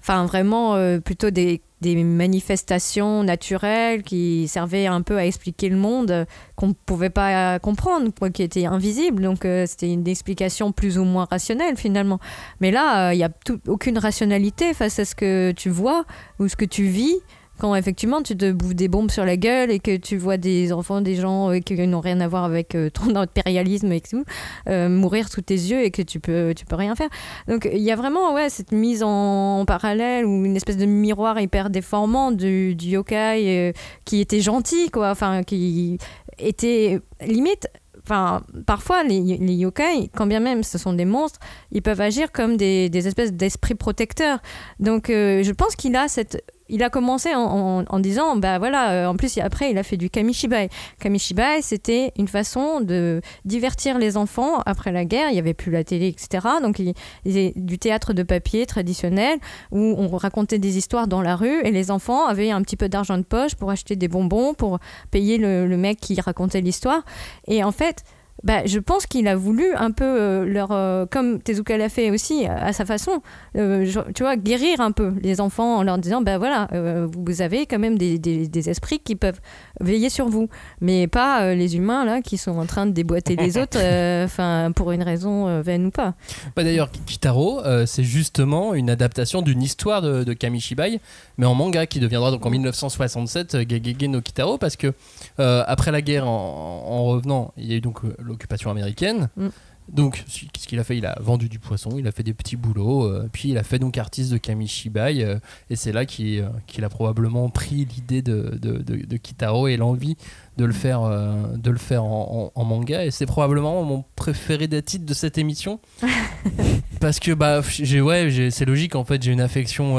enfin vraiment plutôt des, des manifestations naturelles qui servaient un peu à expliquer le monde euh, qu'on ne pouvait pas comprendre, quoi, qui était invisible. Donc euh, c'était une explication plus ou moins rationnelle finalement. Mais là, euh, il n'y a aucune rationalité face à ce que tu vois ou ce que tu vis. Quand effectivement tu te bouffes des bombes sur la gueule et que tu vois des enfants, des gens euh, qui n'ont rien à voir avec euh, ton impérialisme et tout, euh, mourir sous tes yeux et que tu peux, tu peux rien faire. Donc il y a vraiment ouais, cette mise en, parallèle ou une espèce de miroir hyper déformant du, yokai qui était gentil, quoi. Enfin, qui était limite. Enfin, parfois, les, les yokai, quand bien même ce sont des monstres, ils peuvent agir comme des, espèces d'esprits protecteurs. Donc, je pense qu'il a cette il a commencé en, disant, bah voilà, euh, en plus après il a fait du kamishibai. Kamishibai, c'était une façon de divertir les enfants après la guerre. Il n'y avait plus la télé, etc. Donc il, il du théâtre de papier traditionnel où on racontait des histoires dans la rue et les enfants avaient un petit peu d'argent de poche pour acheter des bonbons, pour payer le mec qui racontait l'histoire. Et en fait, bah, je pense qu'il a voulu un peu euh, leur, euh, comme Tezuka l'a fait aussi à, à sa façon, euh, je- tu vois, guérir un peu les enfants en leur disant, bah voilà, euh, vous avez quand même des, des- des esprits qui peuvent veiller sur vous, mais pas euh, les humains là qui sont en train de déboîter les autres, euh, enfin pour une raison euh, vaine ou pas.
Bah, D'ailleurs, Kitaro, euh, c'est justement une adaptation d'une histoire de, de Kamishibai, mais en manga qui deviendra donc en 1967 euh, Gegege no Kitaro, parce que euh, après la guerre, en, en revenant, il y a eu donc euh, l'occupation américaine.
Mm.
Donc, ce ce qu'il a fait, il a vendu du poisson, il a fait des petits boulots, euh, puis il a fait donc artiste de Kamishibai, euh, et c'est là qu'il euh, qu'il a probablement pris l'idée de, de, de- de Kitaro et l'envie de le faire, euh, de le faire en, en- en manga, et c'est probablement mon préféré des titres de cette émission, parce que bah, ouais, c'est logique, en fait, j'ai une affection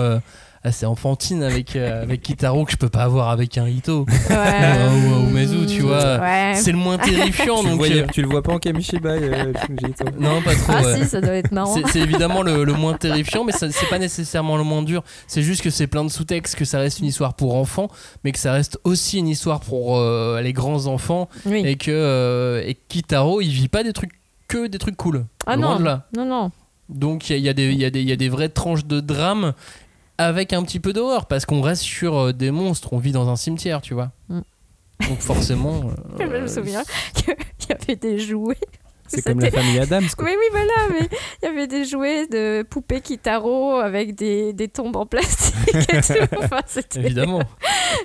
assez enfantine avec, euh, avec Kitaro que je peux pas avoir avec un Hito. ou, ou Umezu, tu vois.
Ouais.
C'est le moins terrifiant,
tu, le
donc.
voyais-
euh,
tu le vois pas en Kamishibai, euh, Ito?
Non, pas trop.
Ah
ouais.
si, ça doit être marrant.
C'est évidemment le, le moins terrifiant, mais ça- c'est pas nécessairement le moins dur. C'est juste que c'est plein de sous-textes, que ça reste une histoire pour enfants, mais que ça reste aussi une histoire pour euh, les grands enfants,
Oui.
et que euh, et Kitaro, il vit pas des trucs que des trucs cool.
Ah
Loin
non,
de là.
non, non.
Donc il y a, y a des- il y, a des- il y a des vraies tranches de drame avec un petit peu d'horreur, parce qu'on reste sur euh, des monstres, on vit dans un cimetière, tu vois.
Mm.
Donc forcément. euh,
Je me souviens qu'il y avait des jouets.
C'est comme la famille Adams, quoi.
Oui, oui, voilà, mais il y avait des jouets de poupées Kitaro avec des, des tombes en plastique et tout. Enfin, c'était-
Évidemment.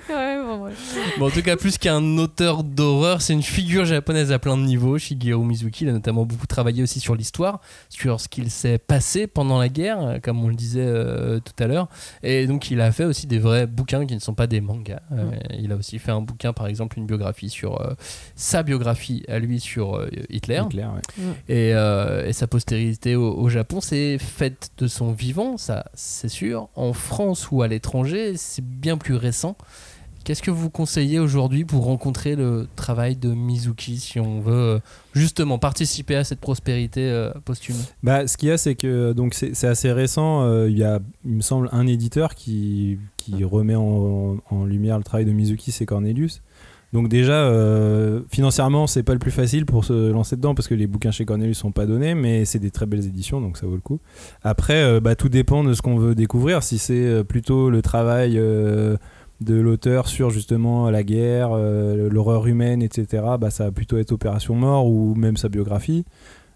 Ouais, bon, ouais.
Bon, en tout cas, plus qu'un auteur d'horreur, c'est une figure japonaise à plein de niveaux. Shigeru Mizuki, il a notamment beaucoup travaillé aussi sur l'histoire, sur ce qu'il s'est passé pendant la guerre, euh, comme on le disait euh, tout à l'heure. Et donc, il a fait aussi des vrais bouquins qui ne sont pas des mangas. Euh, il a aussi fait un bouquin, par exemple, une biographie sur euh, sa biographie à lui sur euh, Hitler.
Hitler, ouais.
Et, euh, et sa postérité au, au Japon, c'est faite de son vivant, ça c'est sûr. En France ou à l'étranger, c'est bien plus récent. Qu'est-ce que vous conseillez aujourd'hui pour rencontrer le travail de Mizuki si on veut euh, justement participer à cette prospérité euh, posthume?
Bah, ce qu'il y a, c'est que donc c'est assez récent. euh, Il y a, il me semble, un éditeur qui, qui remet en, en lumière le travail de Mizuki, c'est Cornelius. Donc déjà, euh, financièrement, c'est pas le plus facile pour se lancer dedans parce que les bouquins chez Cornelius sont pas donnés, mais c'est des très belles éditions, donc ça vaut le coup. Après, euh, bah, tout dépend de ce qu'on veut découvrir. Si c'est euh, plutôt le travail euh, de l'auteur sur justement la guerre, l'horreur humaine, etc., bah, ça va plutôt être Opération Mort ou même sa biographie.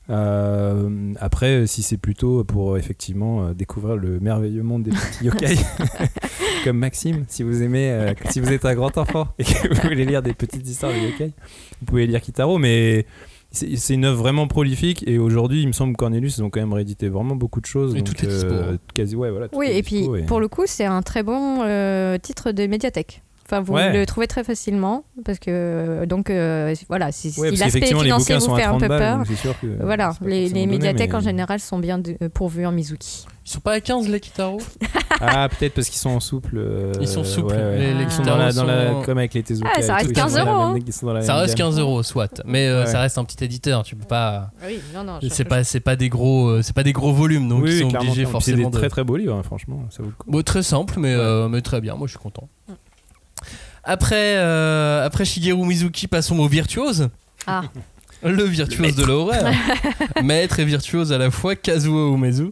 Après, si c'est plutôt pour effectivement découvrir le merveilleux monde des petits yokai, comme Maxime, si vous aimez, euh, si vous êtes un grand enfant et que vous voulez lire des petites histoires de yokai, vous pouvez lire Kitaro, mais c'est une œuvre vraiment prolifique et aujourd'hui, il me semble que Cornelius, ils ont quand même réédité vraiment beaucoup de choses.
Et
donc,
tout est dispo, hein.
quasi, ouais, voilà, tout
Oui,
est
et puis pour le coup, c'est un très bon euh, titre de médiathèque. Enfin, vous
Ouais.
le trouvez très facilement parce que euh, donc euh, voilà, si, si
Ouais, parce
l'aspect financier vous fait un
30
peu
balles,
peur.
que
Voilà, les,
forcément
les médiathèques
mais-
en général sont bien de- euh, pourvues en Mizuki.
Ils sont pas à 15 les Kitaro?
Ah, peut-être parce qu'ils sont en souple. euh,
Ils sont souples,
ouais, ouais.
les-
les
Ils sont dans la, dans la,
sont-
comme avec les Tezuka.
Ah, ça reste
tout, ils sont
15
dans la
euros,
Ça reste
gamme.
15 euros, soit. Mais euh,
Ouais.
ça reste un petit éditeur, tu peux pas.
Oui, non, non.
C'est pas, c'est pas des gros, c'est pas des gros volumes, donc ils sont obligés.
Puis C'est
forcément
des
de.
très très beaux livres, hein, franchement, ça vaut le coup.
Bon, très simple, mais, mais très bien. Moi, je suis content. Après, euh, après Shigeru Mizuki, passons au virtuose.
Ah.
Le virtuose de l'horreur. Maître et virtuose à la fois, Kazuo Umezu.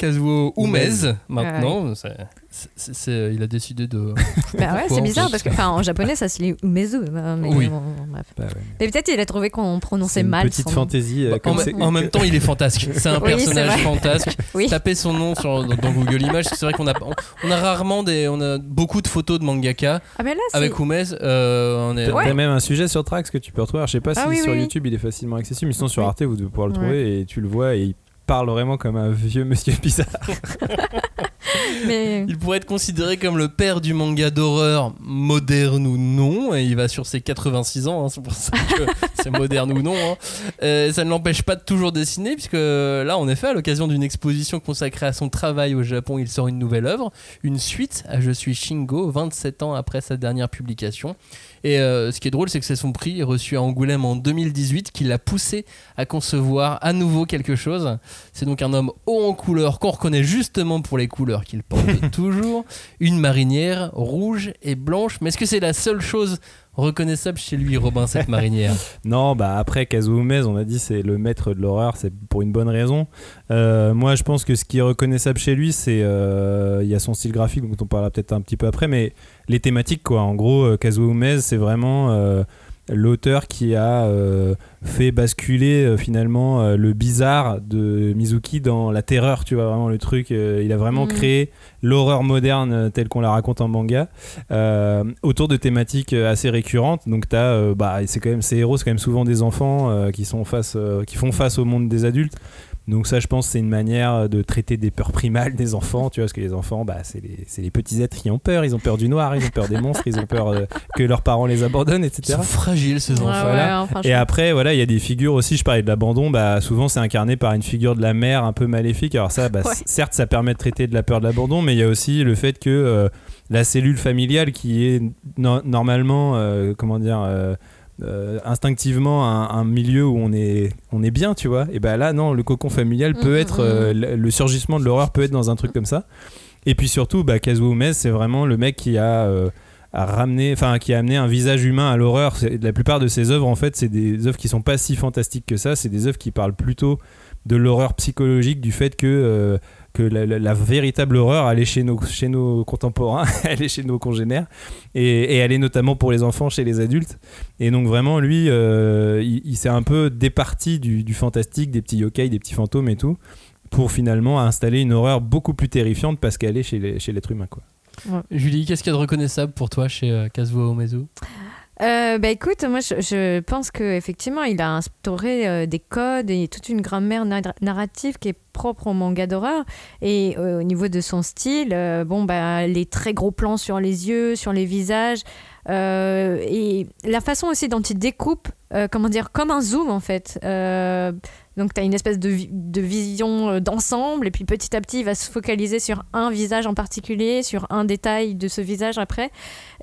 Kazuo Umez, maintenant. C'est- c'est- c'est- il a décidé de.
Bah ouais, c'est bizarre parce que en japonais ça se lit Umezu. euh, Mais,
Oui.
bon, bref.
Bah ouais.
Mais peut-être il a trouvé qu'on prononçait
une
mal.
petite
son
fantaisie. euh,
Bah, en, même temps, il est fantasque. C'est un
Oui,
personnage fantasque.
Oui.
Tapez son nom sur, dans, dans Google Images. C'est vrai qu'on a, on, on a rarement des, on a beaucoup de photos de mangaka
Ah mais là c'est
avec Umez. euh, on est,
T'as même un sujet sur Trax que tu peux retrouver. Alors, Je sais pas
Ah
si
oui,
sur
oui.
YouTube il est facilement accessible, mais sinon sur. Arte vous devez pouvoir le trouver et tu le vois et il parle vraiment comme un vieux monsieur bizarre.
Mais
Il pourrait être considéré comme le père du manga d'horreur, moderne ou non, et il va sur ses 86 ans, hein, c'est pour ça que c'est moderne ou non. hein. Euh, ça ne l'empêche pas de toujours dessiner, puisque euh, là, en effet, à l'occasion d'une exposition consacrée à son travail au Japon, il sort une nouvelle œuvre, une suite à Je suis Shingo, 27 ans après sa dernière publication. Et euh, ce qui est drôle, c'est que c'est son prix reçu à Angoulême en 2018 qui l'a poussé à concevoir à nouveau quelque chose. C'est donc un homme haut en couleur qu'on reconnaît justement pour les couleurs qu'il porte toujours. Une marinière rouge et blanche. Mais est-ce que c'est la seule chose reconnaissable chez lui, Robin, cette marinière?
Non, bah après Kazuo Umezu, on a dit c'est le maître de l'horreur, c'est pour une bonne raison. Euh, moi, je pense que ce qui est reconnaissable chez lui, c'est euh, il y a son style graphique dont on parlera peut-être un petit peu après, mais les thématiques quoi. En gros, euh, Kazuo Umezu, c'est vraiment l'auteur qui a euh, fait basculer euh, finalement euh, le bizarre de Mizuki dans la terreur, tu vois vraiment le truc. il a vraiment
Mhm.
créé l'horreur moderne telle qu'on la raconte en manga autour de thématiques assez récurrentes. Donc t'as, euh, bah, c'est quand même ces héros, c'est quand même souvent des enfants qui sont face, qui font face au monde des adultes. Donc ça, je pense, c'est une manière de traiter des peurs primales des enfants, tu vois, parce que les enfants, bah, c'est les, petits êtres qui ont peur. Ils ont peur du noir, ils ont peur des monstres, ils ont peur euh, que leurs parents les abandonnent,
Ils
etc.
sont fragiles, ces
Ouais,
enfants.
ouais,
voilà.
hein,
Et après, voilà, il y a des figures aussi. Je parlais de l'abandon. Bah, souvent, c'est incarné par une figure de la mère un peu maléfique. Alors ça, bah,
Ouais.
certes, ça permet de traiter de la peur de l'abandon, mais il y a aussi le fait que euh, la cellule familiale, qui est no- normalement, euh, comment dire. Euh, instinctivement un, un milieu où on est on est bien tu vois et ben là non le cocon familial peut
Mhm,
être euh, le, le surgissement de l'horreur peut être dans un truc comme ça et puis surtout bah, Kazuo Umezu c'est vraiment le mec qui a euh, a ramené, enfin qui a amené un visage humain à l'horreur. La plupart de ses œuvres, en fait, c'est des œuvres qui sont pas si fantastiques que ça. C'est des œuvres qui parlent plutôt de l'horreur psychologique, du fait que que la, la- la véritable horreur, elle est chez nos chez nos contemporains, elle est chez nos congénères, et, et elle est notamment pour les enfants, chez les adultes. Et donc vraiment, lui, euh, il, il s'est un peu départi du, du fantastique, des petits yokai, des petits fantômes et tout, pour finalement installer une horreur beaucoup plus terrifiante parce qu'elle est chez les- chez l'être humain, quoi.
Julie, qu'est-ce qu'il y a de reconnaissable pour toi chez euh, Kazuo Umezu
Euh, bah écoute, moi je, je pense que effectivement il a instauré euh, des codes et toute une grammaire nar- narrative qui est propre au manga d'horreur. Et euh, au niveau de son style, euh, bon bah les très gros plans sur les yeux, sur les visages, euh, et la façon aussi dont il découpe, euh, comment dire, comme un zoom en fait. Euh, donc tu as une espèce de, de vision d'ensemble et puis petit à petit il va se focaliser sur un visage en particulier, sur un détail de ce visage après.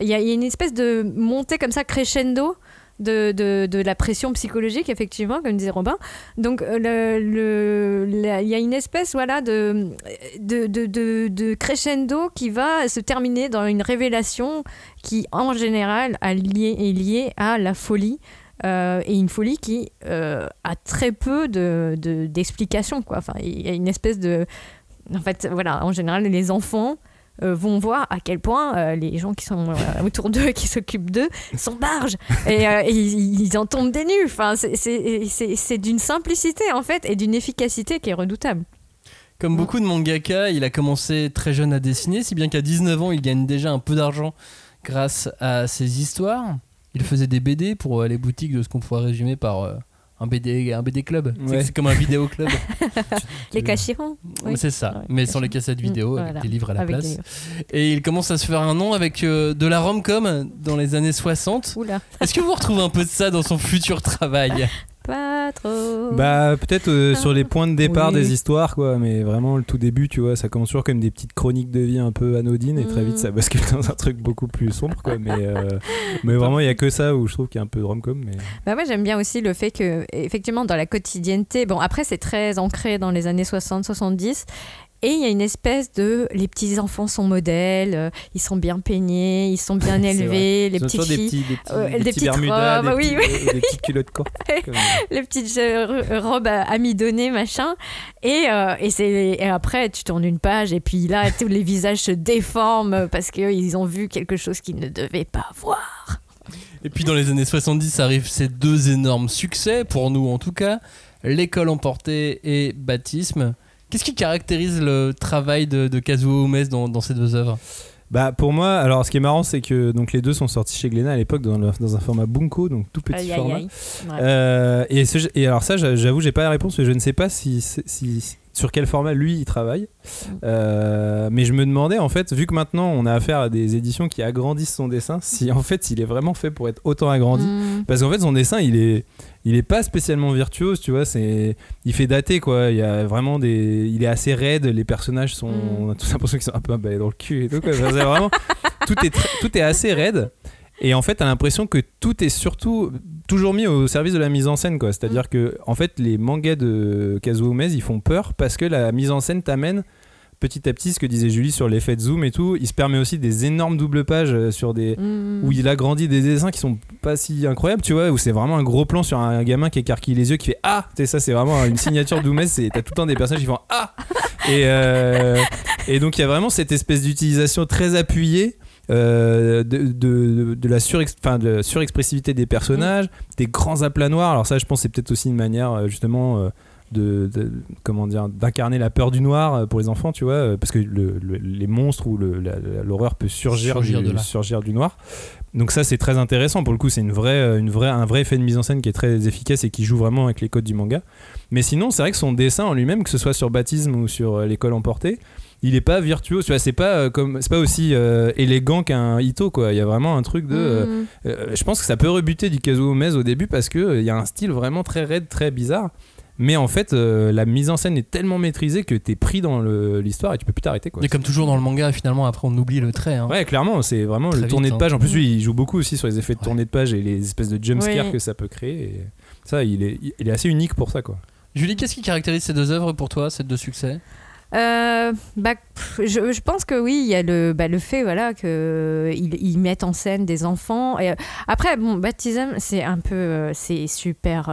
Il y a une espèce de montée comme ça crescendo de, de, la pression psychologique, effectivement, comme disait Robin. Donc, euh, il y a une espèce voilà, de, de, crescendo qui va se terminer dans une révélation qui, en général, est liée à la folie. euh, et une folie qui euh, a très peu de, de- d'explications. Enfin, il y a une espèce de... En fait, voilà, en général, les enfants euh, vont voir à quel point euh, les gens qui sont euh, autour d'eux, qui s'occupent d'eux, sont barges et, et ils, ils en tombent des nues. Enfin, c'est- d'une simplicité en fait et d'une efficacité qui est redoutable.
Comme beaucoup de mangaka, il a commencé très jeune à dessiner, si bien qu'à 19 ans, il gagne déjà un peu d'argent grâce à ses histoires. Il faisait des BD pour les boutiques de ce qu'on pourrait résumer par un BD, un BD club. C'est-
Ouais.
C'est comme un vidéo club.
Les cachirons. oui.
C'est ça,
Ouais,
mais sans les cassettes vidéo, avec
voilà.
des livres à la
Avec
place. Et il commence à se faire un nom avec euh, de la rom-com dans les années 60.
Oula,
Est-ce que vous retrouvez un peu de ça dans son futur travail?
pas trop.
Bah peut-être euh, sur les points de départ
Oui.
des histoires quoi, mais vraiment le tout début tu vois, ça commence toujours comme des petites chroniques de vie un peu anodines et très vite
Mm.
ça bascule dans un truc beaucoup plus sombre quoi, mais euh, mais vraiment il y a que ça où je trouve qu'il y a un peu de rom-com mais
Bah moi j'aime bien aussi le fait que effectivement dans la quotidienneté, bon après c'est très ancré dans les années 60-70 et il y a une espèce de les petits enfants sont modèles, euh, ils sont bien peignés, ils sont bien élevés, les petites filles,
des petits, des petits,
euh,
des
des
petits
petites
bermudas,
robes,
des,
oui,
petits- des petites culottes courtes. comme-
les petites euh, robes à- amidonnées machin et, euh, et c'est et après tu tournes une page et puis là tous les visages se déforment parce qu'ils ont vu quelque chose qu'ils ne devaient pas voir.
Et puis dans les années 70 arrivent ces deux énormes succès, pour nous en tout cas, L'école emportée et Baptisme. Qu'est-ce qui caractérise le travail de, de Kazuo Umezu dans, dans ces deux œuvres
Bah pour moi, alors ce qui est marrant c'est que donc les deux sont sortis chez Glénat à l'époque dans, le- dans un format bunko donc tout petit
Aïe,
format.
aïe. Ouais.
Euh, et, ce- et alors ça, j'a- j'avoue, j'ai pas la réponse, mais je ne sais pas si, si sur quel format lui il travaille. Euh, mais je me demandais en fait, vu que maintenant on a affaire à des éditions qui agrandissent son dessin, si en fait il est vraiment fait pour être autant agrandi.
Mm.
Parce qu'en fait son dessin il est, il est pas spécialement virtuose, tu vois. C'est, il fait dater quoi. Il y a vraiment des, il est assez raide. Les personnages sont, on a tous l'impression qu'ils sont un peu emballés dans le cul et tout. Quoi. Vraiment, tout est, tout est assez raide. Et en fait, t'as l'impression que tout est surtout toujours mis au service de la mise en scène, quoi. C'est-à-dire que, en fait, les mangas de Kazuo Umezu, ils font peur parce que la mise en scène t'amène petit à petit, ce que disait Julie sur l'effet de zoom et tout. Il se permet aussi des énormes doubles pages euh, sur des
Mm.
où il agrandit des dessins qui sont pas si incroyables, tu vois, où c'est vraiment un gros plan sur un gamin qui écarquille les yeux, qui fait ah, tu ça c'est vraiment une signature d'Oumez, c'est t'as tout le temps des personnages qui font ah, et euh, et donc il y a vraiment cette espèce d'utilisation très appuyée. euh, de, de, de la surex- enfin, de surexpressivité des personnages, des grands aplats noirs. Alors ça, je pense, c'est peut-être aussi une manière justement de, de- comment dire d'incarner la peur du noir euh, pour les enfants, tu vois, euh, parce que le- le- les monstres ou l'horreur peut surgir,
Surgir
du,
de là.
surgir du noir. Donc ça c'est très intéressant pour le coup c'est une vraie, euh, une vraie, un vrai effet de mise en scène qui est très efficace et qui joue vraiment avec les codes du manga. Mais sinon c'est vrai que son dessin en lui-même que ce soit sur Baptisme ou sur l'école emportée il est pas virtuose tu vois c'est pas comme c'est pas aussi euh, élégant qu'un Ito quoi il y a vraiment un truc de euh,
Mm.
euh, je pense que ça peut rebuter du Kazuo Umezu au début parce que euh, il y a un style vraiment très raide très bizarre mais en fait euh, la mise en scène est tellement maîtrisée que t'es pris dans l'histoire et tu peux plus t'arrêter quoi
Et comme toujours dans le manga, finalement, après on oublie le trait. hein.
Ouais, clairement, c'est vraiment
Très
le tourné
vite,
de page. En plus,
hein.
lui, il joue beaucoup aussi sur les effets de
Ouais.
tournée de page et les espèces de jumpscares
Oui.
que ça peut créer. Et ça, il est, il est assez unique pour ça, quoi.
Julie, qu'est-ce qui caractérise ces deux œuvres pour toi, ces deux succès?
Euh, bah, je, je pense que oui, il y a le, bah, le fait voilà, qu'ils ils mettent en scène des enfants. Et, euh, après, bon, Baptism, c'est un peu. euh, c'est super.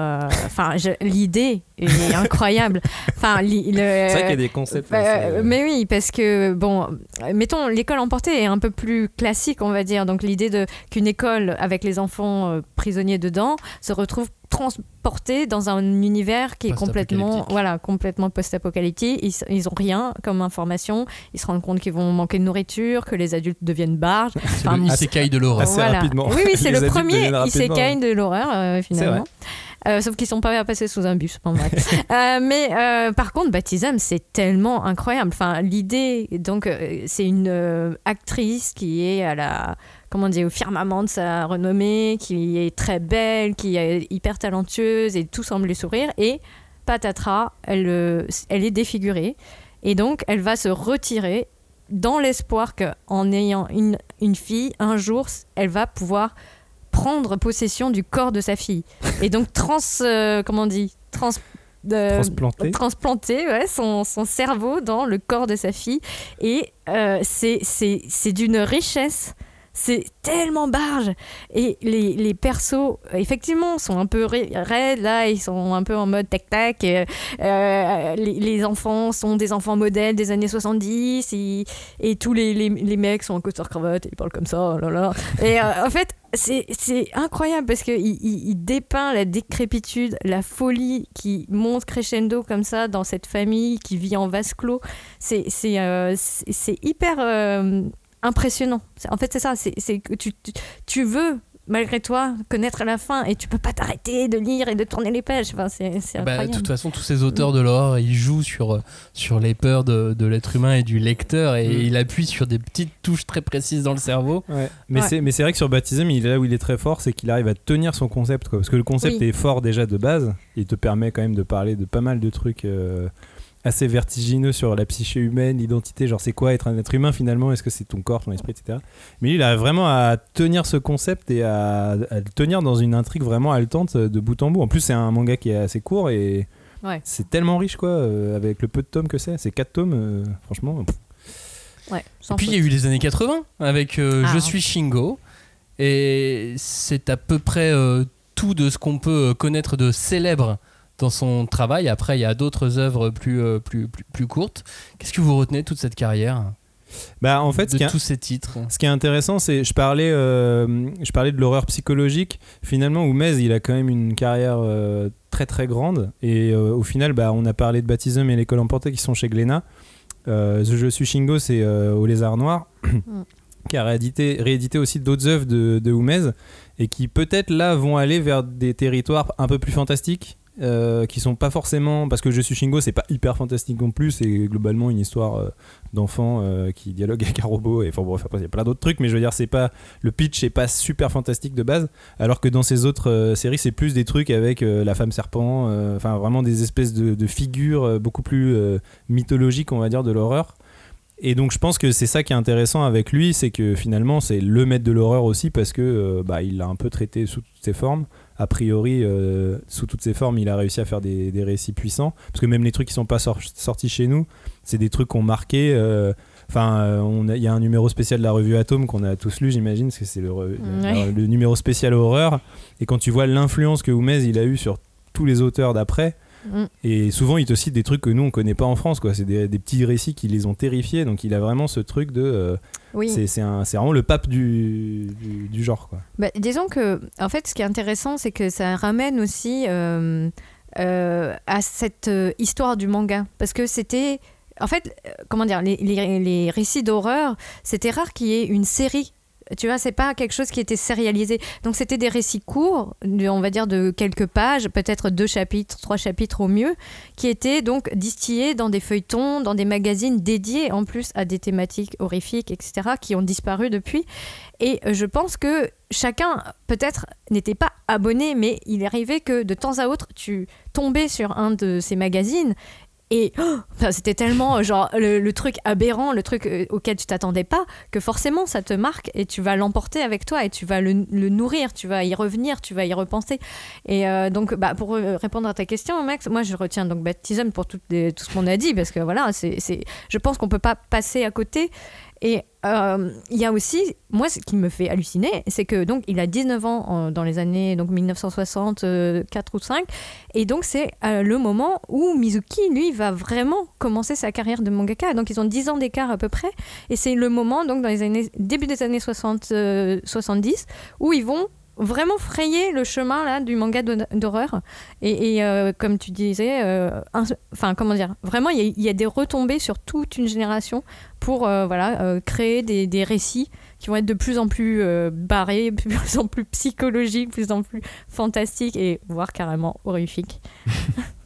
Enfin, l'idée est incroyable. Enfin,
C'est vrai qu'il y a des concepts.
bah,
euh,
mais oui, parce que, bon, mettons, l'école emportée est un peu plus classique, on va dire. Donc, l'idée qu'une école avec les enfants prisonniers dedans se retrouve transportée dans un univers qui est complètement,
Post-apocalyptique.
voilà, complètement post-apocalyptique. Ils, ils ont rien comme information. Ils se rendent compte qu'ils vont manquer de nourriture, que les adultes deviennent barges.
C'est
Enfin,
le isekai de l'horreur.
assez rapidement.
Oui, oui, c'est le premier isekai de l'horreur, euh, finalement. Euh, sauf qu'ils sont pas à passer sous un bus. Bon, bref. Euh, mais euh, par contre, Baptism, c'est tellement incroyable. Enfin, l'idée, donc, c'est une euh, actrice qui est à la, comment dire, au firmament de sa renommée, qui est très belle, qui est hyper talentueuse et tout semble lui sourire. Et patatras, elle, euh, elle est défigurée. Et donc, elle va se retirer dans l'espoir qu'en ayant une, une fille, un jour, elle va pouvoir prendre possession du corps de sa fille. Et donc, trans, euh, comment on dit trans, euh,
Transplanté.
transplanter ouais, son, son cerveau dans le corps de sa fille. Et euh, c'est d'une richesse. C'est tellement barge. Et les, les persos, effectivement, sont un peu ra- raides. Là, ils sont un peu en mode tac-tac. Et, euh, les, les enfants sont des enfants modèles des années 70. Et, et tous les, les, mecs sont en costard-cravate ils parlent comme ça. oh là là. Et euh, en fait, c'est incroyable parce qu'il il, dépeint la décrépitude, la folie qui monte crescendo comme ça dans cette famille qui vit en vase clos. C'est euh, hyper euh, impressionnant. C'est- En fait, c'est ça. C'est que tu, tu, tu veux, malgré toi, connaître la fin et tu peux pas t'arrêter de lire et de tourner les pages. Enfin, c'est
Bah, de toute façon, tous ces auteurs de l'horreur, ils jouent sur, sur les peurs de, de l'être humain et du lecteur et
Mm.
il appuie sur des petites touches très précises dans le cerveau.
Ouais. Mais
Ouais.
c'est vrai que sur Baptism, il est là où il est très fort, c'est qu'il arrive à tenir son concept, quoi. Parce que le concept
Oui.
est fort déjà de base. Il te permet quand même de parler de pas mal de trucs. euh, assez vertigineux sur la psyché humaine, l'identité, genre c'est quoi être un être humain finalement, est-ce que c'est ton corps, ton esprit, etc. Mais lui, il a vraiment à tenir ce concept et à, à le tenir dans une intrigue vraiment haletante de bout en bout. En plus, c'est un manga qui est assez court et
Ouais.
c'est tellement riche quoi, euh, avec le peu de tomes que c'est. C'est 4 tomes, euh, franchement. pff.
Ouais, sans
Puis il y a eu les années 80 avec euh,
Ah.
Je suis Shingo. Et c'est à peu près euh, tout de ce qu'on peut connaître de célèbre dans son travail. Après, il y a d'autres œuvres plus, euh, plus, plus, plus courtes. Qu'est-ce que vous retenez de toute cette carrière?
Bah en fait, ce
De
qui est-
tous ces titres
Ce qui est intéressant, c'est je parlais, euh, je parlais de l'horreur psychologique. Finalement, Oumez, il a quand même une carrière euh, très très grande. Et euh, au final, bah, on a parlé de Baptism et l'école emportée qui sont chez Glénat. Euh, The Je suis Shingo, c'est euh, au Lézard Noir, qui a réédité, réédité aussi d'autres œuvres de, de Oumez et qui peut-être là vont aller vers des territoires un peu plus fantastiques. Euh, qui sont pas forcément parce que je suis Shingo c'est pas hyper fantastique non plus c'est globalement une histoire euh, d'enfant euh, qui dialogue avec un robot et enfin après il y a plein d'autres trucs mais je veux dire c'est pas le pitch est pas super fantastique de base alors que dans ces autres euh, séries c'est plus des trucs avec euh, la femme serpent enfin vraiment des espèces de, de figures beaucoup plus mythologiques on va dire de l'horreur et donc je pense que c'est ça qui est intéressant avec lui, c'est que finalement c'est le maître de l'horreur aussi parce que bah, il l'a un peu traité sous toutes ses formes. A priori, euh, sous toutes ses formes, il a réussi à faire des, des récits puissants. Parce que même les trucs qui sont pas sor- sortis chez nous, c'est des trucs qu'on marqué. euh, Enfin, euh, il y a un numéro spécial de la revue Atom qu'on a tous lu, j'imagine, parce que c'est le, re-
Ouais.
le- le numéro spécial horreur. Et quand tu vois l'influence que Oumez il a eu sur tous les auteurs d'après,
Mm.
et souvent, il te cite des trucs que nous, on connaît pas en France. quoi. C'est des, des petits récits qui les ont terrifiés. Donc, il a vraiment ce truc de. euh,
Oui.
c'est, vraiment le pape du, du, du genre. Quoi.
Bah, disons que, en fait, ce qui est intéressant, c'est que ça ramène aussi euh, euh, à cette histoire du manga. Parce que c'était. En fait, comment dire, les, les- les récits d'horreur, c'était rare qu'il y ait une série. Tu vois, c'est pas quelque chose qui était sérialisé. Donc, c'était des récits courts, on va dire de quelques pages, peut-être deux chapitres, trois chapitres au mieux, qui étaient donc distillés dans des feuilletons, dans des magazines dédiés en plus à des thématiques horrifiques, etc., qui ont disparu depuis. Et je pense que chacun, peut-être, n'était pas abonné, mais il arrivait que de temps à autre, tu tombais sur un de ces magazines. Et oh, c'était tellement euh, genre le, truc aberrant, le truc euh, auquel tu t'attendais pas, que forcément ça te marque et tu vas l'emporter avec toi et tu vas le, nourrir, tu vas y revenir, tu vas y repenser. Et euh, donc, bah, pour répondre à ta question, Max, moi je retiens donc Baptism pour tout ce qu'on a dit parce que voilà, je pense qu'on peut pas passer à côté. Et euh, il y a aussi, moi, ce qui me fait halluciner, c'est que donc il a 19 ans dans les années donc 1964 ou 5, et donc c'est euh, le moment où Mizuki, lui, va vraiment commencer sa carrière de mangaka. Donc ils ont 10 ans d'écart à peu près, et c'est le moment donc dans les années début des années 60, euh, 70 où ils vont vraiment frayer le chemin là du manga d'hor- d'horreur. Et, euh, comme tu disais euh, enfin comment dire vraiment il y, a- des retombées sur toute une génération pour euh, voilà créer des, des récits qui vont être de plus en plus barrés de plus en plus psychologiques de plus en plus fantastiques et voire carrément horrifiques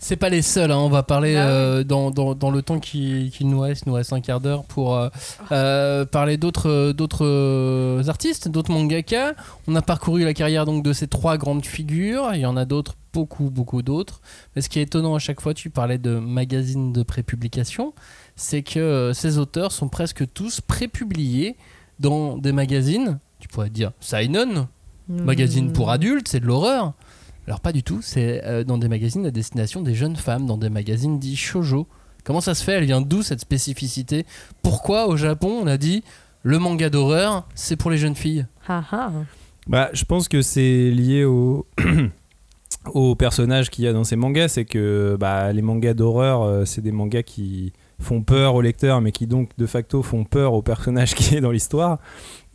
C'est pas les seuls, hein. on va parler
Ah ouais.
euh, dans, dans, dans le temps qui, qui nous reste, il nous reste un quart d'heure pour euh, euh, parler d'autres d'autres artistes, d'autres mangaka. On a parcouru la carrière donc de ces trois grandes figures, il y en a d'autres, beaucoup beaucoup d'autres. Mais ce qui est étonnant à chaque fois, tu parlais de magazines de prépublication, c'est que ces auteurs sont presque tous prépubliés dans des magazines, tu pourrais dire Seinen, magazine pour adultes, c'est de l'horreur. Alors pas du tout, c'est euh, dans des magazines à destination des jeunes femmes, dans des magazines dits shoujo. Comment ça se fait? Elle vient d'où cette spécificité? Pourquoi au Japon on a dit le manga d'horreur c'est pour les jeunes filles?
Ah ah.
Bah, je pense que c'est lié au. au personnage qu'il y a dans ces mangas, c'est que bah, les mangas d'horreur, euh, c'est des mangas qui font peur au lecteur, mais qui donc de facto font peur au personnage qui est dans l'histoire.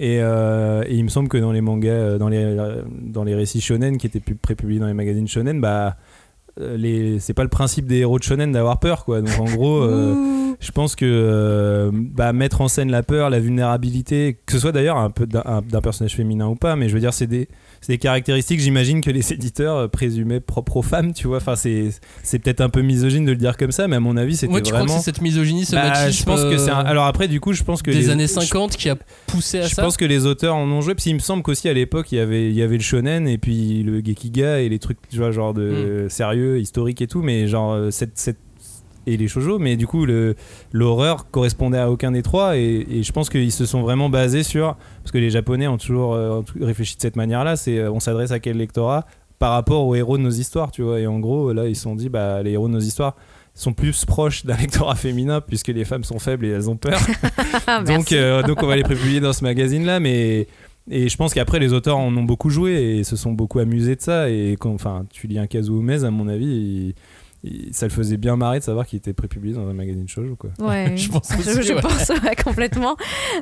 Et, euh, et il me semble que dans les mangas, euh, dans les, euh, dans les récits shonen qui étaient pu- prépubliés dans les magazines shonen, bah, les, c'est pas le principe des héros de shonen d'avoir peur, quoi. Donc en gros. euh, je pense que euh, bah, mettre en scène la peur, la vulnérabilité, que ce soit d'ailleurs un peu d'un personnage féminin ou pas, mais je veux dire, c'est des, c'est des caractéristiques, j'imagine, que les éditeurs euh, présumaient propres aux femmes, tu vois. Enfin, c'est, c'est peut-être un peu misogyne de le dire comme ça, mais à mon avis, c'était
Moi tu crois
vraiment.
que c'est cette misogynie, ce
Bah,
machisme
je pense que c'est un-
euh,
Alors après, du coup, je pense que
des
les-
années
je-
50 qui a poussé à
je
ça
pense que les auteurs en ont joué. Puis il me semble qu'aussi à l'époque, il y avait, il y avait le shonen et puis le gekiga et les trucs, tu vois, genre
Hmm.
de sérieux, historique et tout. Mais genre, euh, cette, cette- et les shoujo. Mais du coup, le, l'horreur correspondait à aucun des trois. Et, et je pense qu'ils se sont vraiment basés sur. Parce que les Japonais ont toujours euh, réfléchi de cette manière-là. C'est euh, on s'adresse à quel lectorat par rapport aux héros de nos histoires, tu vois. Et en gros, là, ils se sont dit, bah, les héros de nos histoires sont plus proches d'un lectorat féminin puisque les femmes sont faibles et elles ont peur. Donc, euh, donc on va les prépublier dans ce magazine là mais et je pense qu'après les auteurs en ont beaucoup joué et se sont beaucoup amusés de ça et quand enfin tu lis un Kazuo Umez à mon avis il- il- ça le faisait bien marrer de savoir qu'il était prépublié dans un magazine shoujo quoi
Ouais,
Je pense
je,
aussi,
je
ouais.
pense ouais, complètement.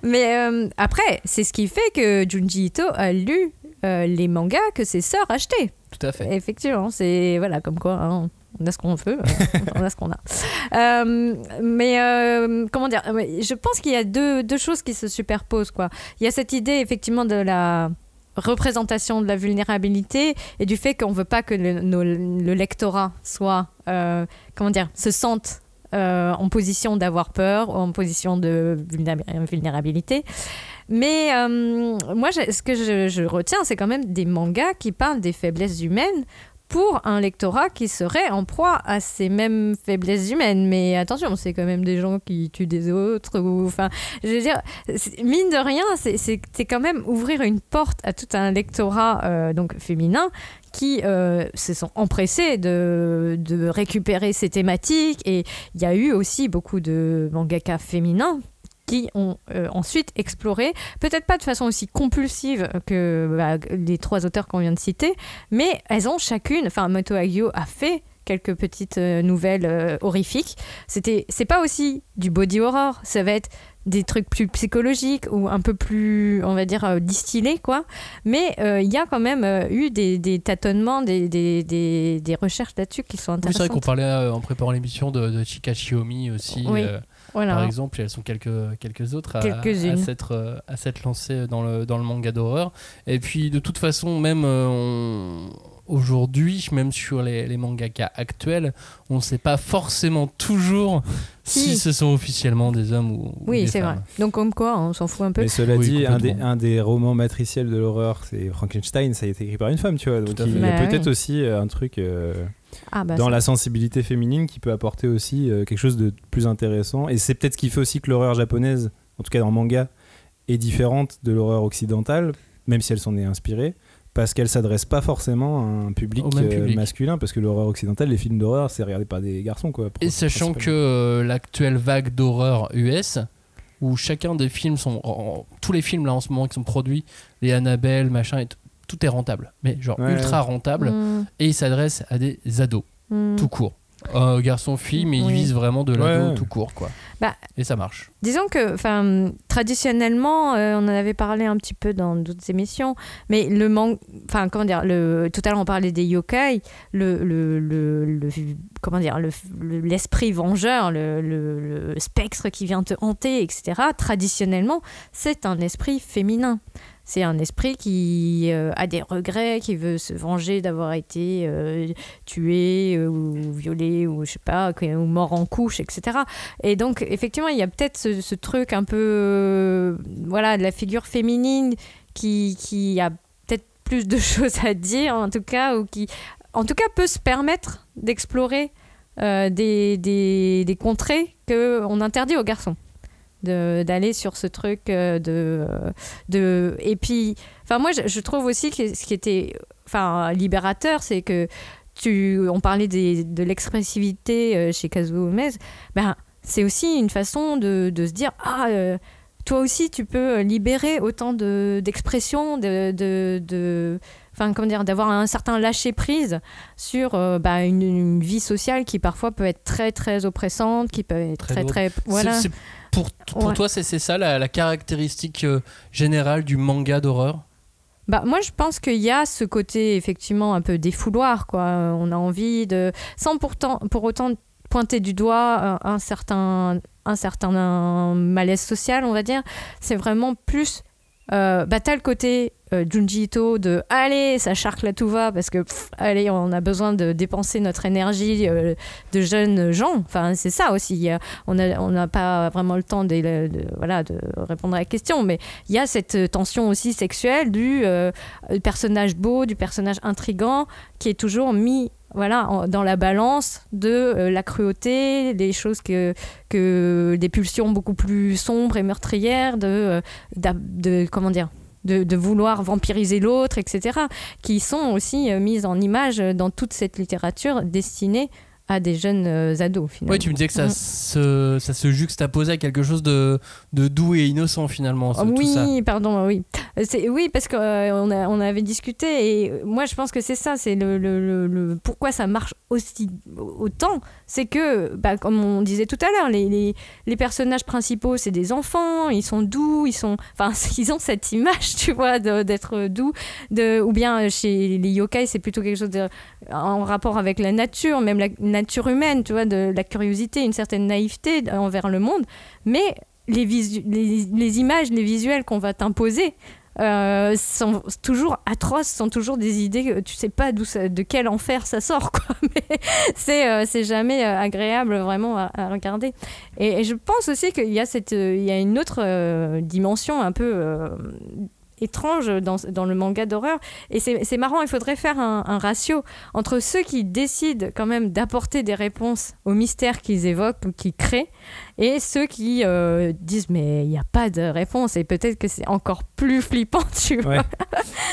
Mais euh, après, c'est ce qui fait que Junji Ito a lu euh, les mangas que ses sœurs achetaient.
Tout à fait.
Effectivement, c'est voilà comme quoi hein, on a ce qu'on veut, euh, on a ce qu'on a. Euh, mais euh, comment dire Je pense qu'il y a deux, deux choses qui se superposent quoi. Il y a cette idée effectivement de la représentation de la vulnérabilité et du fait qu'on veut pas que le, lectorat soit, comment dire, se sente en position d'avoir peur, ou en position de vulnéra- vulnérabilité. Mais moi, ce que je, je retiens, c'est quand même des mangas qui parlent des faiblesses humaines pour un lectorat qui serait en proie à ces mêmes faiblesses humaines. Mais attention, c'est quand même des gens qui tuent des autres. Enfin, je veux dire, mine de rien, c'est quand même ouvrir une porte à tout un lectorat euh, donc féminin qui euh, se sont empressés de, de récupérer ces thématiques. Et il y a eu aussi beaucoup de mangaka féminins qui ont euh, ensuite exploré, peut-être pas de façon aussi compulsive que bah, les trois auteurs qu'on vient de citer, mais elles ont chacune, enfin Moto Hagio a fait quelques petites euh, nouvelles euh, horrifiques. C'était, c'est pas aussi du body horror, ça va être des trucs plus psychologiques ou un peu plus, on va dire, euh, distillés, quoi. Mais euh, il y a quand même eu des, des tâtonnements, des, des, des, recherches là-dessus qui sont
Oui, c'est
intéressantes.
vrai qu'on parlait en préparant l'émission de, de Chika Shiomi aussi,
Oui, voilà.
par exemple, et elles sont quelques, quelques autres à, s'être euh, à s'être lancées dans le, dans le manga d'horreur. Et puis, de toute façon, même euh, on- aujourd'hui, même sur les, les mangakas actuels, on ne sait pas forcément toujours si,
Si.
ce sont officiellement des hommes ou, ou
Oui,
des
c'est vrai.
femmes.
Donc comme quoi, on s'en fout un peu.
Mais cela
Oui,
dit, un des,
complètement.
un des romans matriciels de l'horreur, c'est Frankenstein, ça a été écrit par une femme, tu vois. Donc il y a
Bah
peut-être
oui.
aussi euh, un truc euh,
Ah, bah,
dans la sensibilité féminine qui peut apporter aussi euh, quelque chose de plus intéressant. Et c'est peut-être ce qui fait aussi que l'horreur japonaise, en tout cas dans le manga, est différente de l'horreur occidentale, même si elle s'en est inspirée. Parce qu'elle s'adresse pas forcément à un public, euh,
public.
masculin, parce que l'horreur occidentale, les films d'horreur, c'est regardé par des garçons, quoi.
Et sachant que euh, l'actuelle vague d'horreur US, où chacun des films sont. en- tous les films là en ce moment qui sont produits, les Annabelle, machin, et tout est rentable. Mais genre
Ouais,
ultra rentable.
Mm,
Et il s'adresse à des ados,
mm.
tout court. Euh, garçon, fille, mais il
Oui.
vise vraiment de l'ado
Ouais.
tout court, quoi.
Bah,
et ça marche.
Disons que, enfin, traditionnellement, euh, on en avait parlé un petit peu dans d'autres émissions, mais le manque, enfin, comment dire, le, tout à l'heure on parlait des yokai, le, le, le, le- comment dire, le- le- l'esprit vengeur, le, le- le spectre qui vient te hanter, etc. Traditionnellement, c'est un esprit féminin. C'est un esprit qui euh, a des regrets, qui veut se venger d'avoir été euh, tué euh, ou violé ou je sais pas, ou mort en couche, etc. Et donc, effectivement, il y a peut-être ce, truc un peu, voilà, de la figure féminine qui, a peut-être plus de choses à dire, en tout cas, ou qui, en tout cas, peut se permettre d'explorer des, des, des contrées qu'on interdit aux garçons. D'aller sur ce truc euh, de, de et puis enfin moi je, je trouve aussi que ce qui était enfin libérateur c'est que tu on parlait des- de l'expressivité euh, chez Kazuo Umezu ben c'est aussi une façon de, de se dire ah euh, toi aussi tu peux libérer autant de d'expression de, de, de- enfin comment dire d'avoir un certain lâcher prise sur euh, bah, une, une vie sociale qui parfois peut être très très oppressante qui peut être
Très
très
lourde.
très, voilà
pour pour
Ouais.
toi, c'est ça la, la caractéristique euh, générale du manga d'horreur?
Bah, moi, je pense qu'il y a ce côté effectivement un peu défouloir, quoi. Euh, On a envie de, sans pourtant, pour autant pointer du doigt un, un certain, un certain malaise social, on va dire. C'est vraiment plus. Euh, bah, t'as le côté euh, Junji Ito de allez, ça charcle à tout va parce que allez, on a besoin de dépenser notre énergie euh, de jeunes gens. Enfin, c'est ça aussi. A- on n'a pas vraiment le temps de, de- voilà, de répondre à la question, mais il y a cette tension aussi sexuelle du euh, personnage beau, du personnage intrigant qui est toujours mis voilà, dans la balance de euh, la cruauté, des choses que, des pulsions beaucoup plus sombres et meurtrières, de, euh, comment dire, de, de vouloir vampiriser l'autre, etc., qui sont aussi euh, mises en image dans toute cette littérature destinée à des jeunes euh, ados. Finalement.
Oui, tu me disais que ça, se, ça se juxtaposait à quelque chose de, de doux et innocent finalement. ce- tout ça.
Oui, pardon, oui. Euh, Oui, parce qu'on on a- on avait discuté et euh, moi je pense que c'est ça, c'est le, le- le- le- pourquoi ça marche aussi autant, c'est que, bah, comme on disait tout à l'heure, les, les, les personnages principaux c'est des enfants, ils sont doux, ils sont, enfin ils ont cette image, tu vois, d'être doux, de, ou bien euh, chez les yokai c'est plutôt quelque chose de, en rapport avec la nature, même la nature humaine, tu vois, de la curiosité, une certaine naïveté envers le monde, mais les, visu- les, images, les visuels qu'on va t'imposer euh, sont toujours atroces, sont toujours des idées que tu sais pas de quel enfer ça sort, quoi. Mais c'est euh, jamais euh, agréable vraiment à, regarder. Et, et je pense aussi qu'il y a cette, il y a une autre dimension un peu étrange dans, dans le manga d'horreur. Et c'est marrant, il faudrait faire un, un ratio entre ceux qui décident quand même d'apporter des réponses aux mystères qu'ils évoquent ou qu'ils créent, et ceux qui euh, disent mais il n'y a pas de réponse, et peut-être que c'est encore plus flippant, tu vois.
Ouais.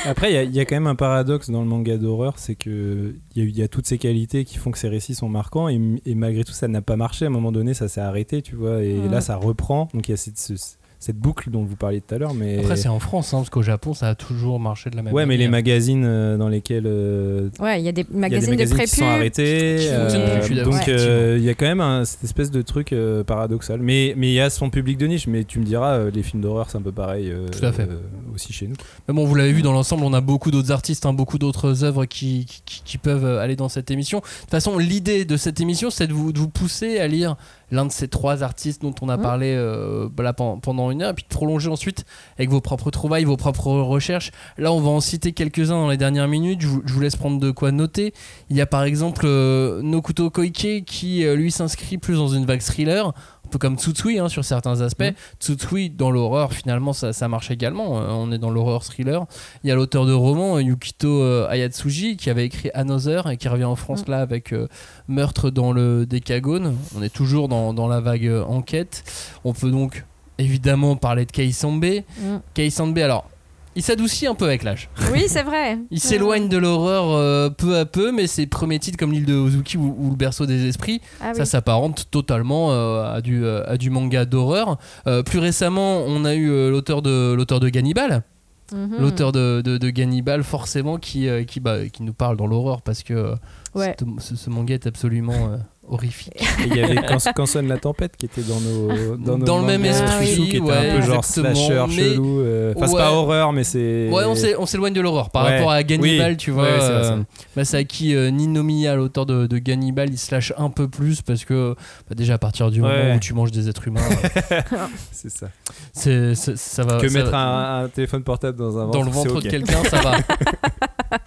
Après, il y y, a quand même un paradoxe dans le manga d'horreur, c'est que il y, a y a toutes ces qualités qui font que ces récits sont marquants, et, et malgré tout, ça n'a pas marché. À un moment donné, ça s'est arrêté, tu vois, et là, ça reprend. Donc il y a cette, ce- cette boucle dont vous parliez tout à l'heure, mais
Après, c'est en France, hein, parce qu'au Japon, ça a toujours marché de la même
ouais, mais les
manière.
magazines euh, dans lesquels euh,
Ouais, il y a des
il y a
magazines,
des magazines
de
qui sont arrêtés,
qui
euh,
fonctionnent plus,
donc euh, il y a quand même un- cette espèce de truc euh, paradoxal. Mais mais il y a son public de niche. Mais tu me diras, euh, les films d'horreur, c'est un peu pareil. euh,
Tout à fait.
euh, aussi chez nous.
Mais bon, vous l'avez vu dans l'ensemble, on a beaucoup d'autres artistes, hein, beaucoup d'autres œuvres qui, qui, qui peuvent aller dans cette émission. De toute façon, l'idée de cette émission, c'est de vous, de vous pousser à lire l'un de ces trois artistes dont on a
Mhm.
parlé euh, là, pendant une heure, et puis de prolonger ensuite avec vos propres trouvailles, vos propres recherches. Là, on va en citer quelques-uns dans les dernières minutes. Je vous, je vous laisse prendre de quoi noter. Il y a par exemple euh, Nokuto Koike qui, euh, lui, s'inscrit plus dans une vague thriller. Un peu comme Tsutsui hein, sur certains aspects.
Mhm.
Tsutsui, dans l'horreur, finalement, ça, ça marche également. Euh, on est dans l'horreur thriller. Il y a l'auteur de romans, euh, Yukito euh, Ayatsuji, qui avait écrit Another et qui revient en France là avec euh, Meurtre dans le Décagone. On est toujours dans, dans la vague enquête. On peut donc évidemment parler de Keisambe.
Mm.
Keisambe, alors, il s'adoucit un peu avec l'âge.
Oui, c'est vrai.
Il s'éloigne de l'horreur euh, peu à peu, mais ses premiers titres comme l'île de Ozuki ou, ou le berceau des esprits,
Ah
ça
oui.
s'apparente totalement euh, à, du, euh, à du manga d'horreur. Euh, plus récemment, on a eu l'auteur de l'auteur de Gannibal,
Mhm.
l'auteur de, de, de Gannibal forcément qui, qui, bah, qui nous parle dans l'horreur parce que
Ouais.
ce, ce manga est absolument horrifique.
Et il y avait quand, quand sonne la tempête qui était dans nos dans, nos
Dans le même
esprit,
qui était
ouais,
un peu genre slasher
mais-
chelou. euh, Enfin, c'est pas horreur, mais c'est.
Ouais, on s'é- on s'éloigne de l'horreur. Par
Ouais.
rapport à Gannibal,
Oui.
tu vois,
Ouais, c'est
euh, Masaki euh, Ninomiya, l'auteur de, de Gannibal, il se lâche un peu plus parce que bah, déjà à partir du
Ouais.
moment où tu manges des êtres humains,
C'est ça.
c'est, ça va.
que
ça
mettre
va-
un, un téléphone portable dans un ventre,
dans le ventre de quelqu'un, ça va.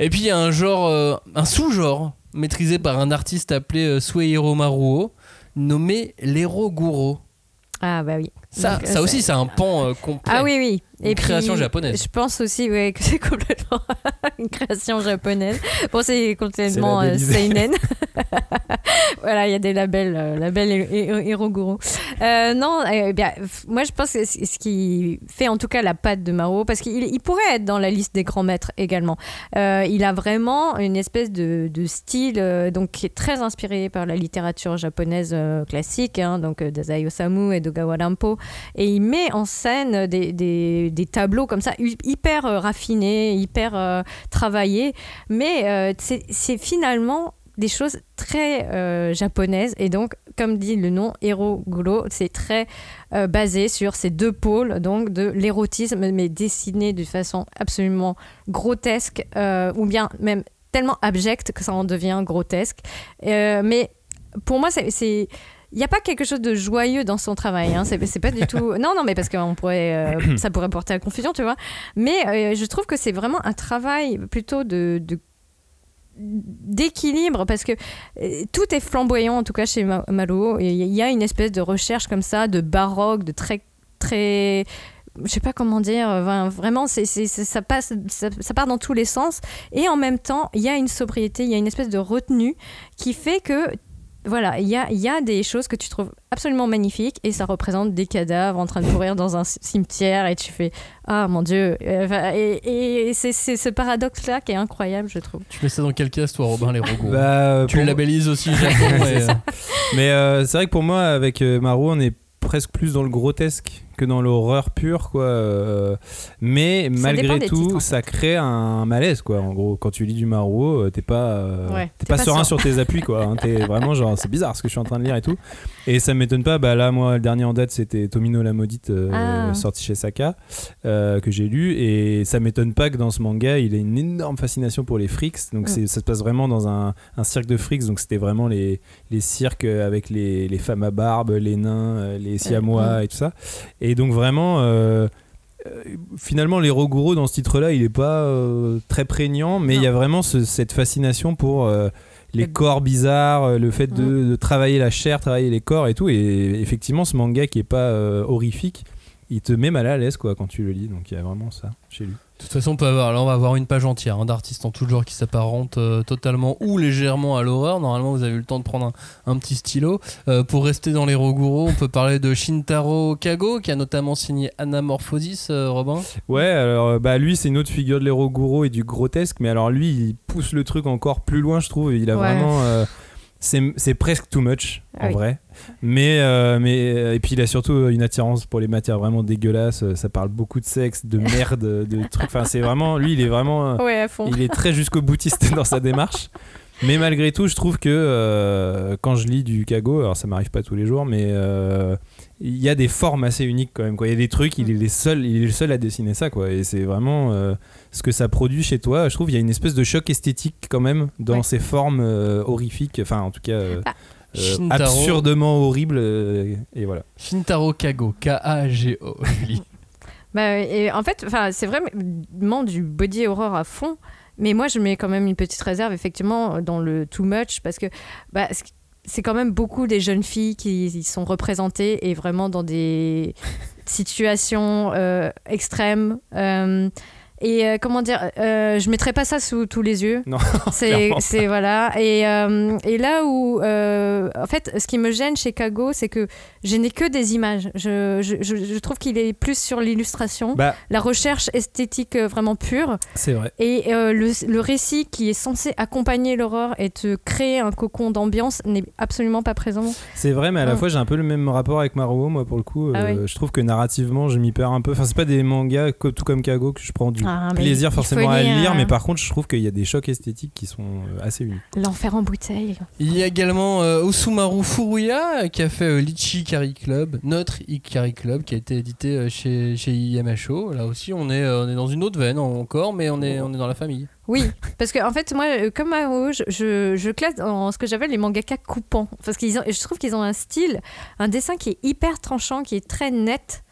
Et puis il y a un genre, euh, un sous-genre maîtrisé par un artiste appelé euh, Suehiro Maruo, nommé l'Ero-Guro.
Ah bah oui.
Ça,
Donc,
ça
euh,
aussi, c'est un pan euh, complet.
Ah oui, oui.
Une création japonaise.
Je pense aussi ouais, que c'est complètement une création japonaise. Bon, c'est complètement euh, seinen. voilà, il y a des labels, euh, labels et, et, Hiroguro. Euh, non, eh bien, f- moi je pense que ce qui fait en tout cas la patte de Maro, parce qu'il il pourrait être dans la liste des grands maîtres également. Euh, il a vraiment une espèce de, de style euh, donc qui est très inspiré par la littérature japonaise euh, classique, hein, donc euh, Dazai Osamu et Dogawa Rampo, et il met en scène des, des, tableaux comme ça hy- hyper euh, raffinés, hyper euh, travaillés, mais euh, c'est finalement des choses très japonaises. Et donc comme dit le nom Hero Guro c'est très basé sur ces deux pôles donc de l'érotisme mais dessiné de façon absolument grotesque ou bien même tellement abjecte que ça en devient grotesque. Mais pour moi c'est il n'y a pas quelque chose de joyeux dans son travail. Hein. C'est, pas du tout. Non, non, mais parce que on pourrait, euh, ça pourrait porter à confusion, tu vois. Mais euh, je trouve que c'est vraiment un travail plutôt de, de- d'équilibre parce que euh, tout est flamboyant en tout cas chez Ma- Maruo et il y a une espèce de recherche comme ça de baroque de très très je sais pas comment dire enfin, vraiment c'est- ça passe ça, ça part dans tous les sens et en même temps il y a une sobriété il y a une espèce de retenue qui fait que voilà, il y a, il y a des choses que tu trouves absolument magnifiques et ça représente des cadavres en train de courir dans un cimetière et tu fais Ah mon Dieu Euh, Et, et c'est ce paradoxe-là qui est incroyable, je trouve.
Tu mets ça dans quel case, toi, Robin, les Rogo
Bah, euh,
Tu
pour-
le labellises aussi
ça. Mais euh, c'est vrai que pour moi, avec euh, Maru, on est presque plus dans le grotesque que dans l'horreur pure, quoi. euh, mais malgré tout,
titres, en
ça crée un malaise, quoi. En gros, quand tu lis du Maruo, euh, t'es pas, euh,
Ouais,
t'es pas
pas
serein sur tes appuis, quoi. hein. T'es vraiment genre, c'est bizarre ce que je suis en train de lire et tout. Et ça m'étonne pas. Bah là, moi, le dernier en date, c'était Tomino la maudite, euh,
Ah.
sorti chez Saka, que j'ai lu. Et ça m'étonne pas que dans ce manga, il ait une énorme fascination pour les frics. Donc
Mm.
c'est- ça se passe vraiment dans un, un cirque de frics. Donc c'était vraiment les, les cirques avec les, les femmes à barbe, les nains, les siamois
Mm.
et tout ça. Et donc vraiment, euh, finalement, les Roguro dans ce titre-là, il est pas euh, très prégnant, mais il y a vraiment ce- cette fascination pour euh, les
Le-
corps bizarres, euh, le fait de, de travailler la chair, travailler les corps et tout. Et effectivement, ce manga qui est pas euh, horrifique, il te met mal à l'aise quoi quand tu le lis. Donc il y a vraiment ça chez lui.
De toute façon, on peut avoir, là, on va avoir une page entière hein, d'artistes en tout genre qui s'apparentent euh, totalement ou légèrement à l'horreur. Normalement, vous avez eu le temps de prendre un, un petit stylo. Euh, pour rester dans les Roguro, on peut parler de Shintaro Kago, qui a notamment signé Anamorphosis, euh, Robin.
Ouais, alors euh, bah lui c'est une autre figure de l'Héroguro et du grotesque, mais alors lui il pousse le truc encore plus loin, je trouve. Il a
Ouais.
vraiment, euh, c'est c'est presque too much en
Ah oui.
vrai. Mais euh, mais euh, et puis il a surtout une attirance pour les matières vraiment dégueulasses. Euh, Ça parle beaucoup de sexe, de merde, de trucs. Enfin c'est vraiment, lui il est vraiment, euh,
Ouais, à fond.
il est très jusqu'au boutiste dans sa démarche. Mais malgré tout, je trouve que euh, quand je lis du Kago, alors ça m'arrive pas tous les jours, mais euh, il y a des formes assez uniques quand même. Quoi. Il y a des trucs, il est, les seul, il est le seul à dessiner ça. Quoi. Et c'est vraiment euh, ce que ça produit chez toi. Je trouve qu'il y a une espèce de choc esthétique quand même dans
Ouais.
ces formes euh, horrifiques, enfin en tout cas euh,
Ah.
euh,
Shintaro.
Absurdement horribles. euh, et voilà.
Shintaro Kago, K-A-G-O.
Bah, et en fait, enfin, c'est vraiment du body horror à fond. Mais moi, je mets quand même une petite réserve, effectivement, dans le too much, parce que bah, c'est quand même beaucoup des jeunes filles qui y sont représentées et vraiment dans des situations euh, extrêmes. Euh, et euh, comment dire, euh, je mettrais pas ça sous tous les yeux.
Non,
C'est, voilà. Et, euh, et là où, euh, en fait, ce qui me gêne chez Kago, c'est que je n'ai que des images. Je, je, je, je trouve qu'il est plus sur l'illustration,
Bah,
la recherche esthétique vraiment pure,
c'est vrai.
et le, le récit qui est censé accompagner l'horreur et te créer un cocon d'ambiance n'est absolument pas présent.
C'est vrai, mais à la fois j'ai un peu le même rapport avec Maruo, moi pour le coup.
Ah oui.
Je trouve que narrativement, je m'y perds un peu. Enfin, c'est pas des mangas tout comme Kago que je prends du
Ah, mais
plaisir forcément à
lire, hein.
mais par contre, je trouve qu'il y a des chocs esthétiques qui sont euh, assez uniques.
L'enfer en bouteille.
Il y a également euh, Osumaru Furuya qui a fait euh, l'Ichi Ikari Club, notre Ikari Club qui a été édité euh, chez, chez IMHO. Là aussi, on est, euh, on est dans une autre veine encore, mais on est, on est dans la famille.
Oui, parce que en fait, moi, comme Mao, je, je, je classe en ce que j'appelle les mangaka coupants. Parce qu'ils ont, je trouve qu'ils ont un style, un dessin qui est hyper tranchant, qui est très net.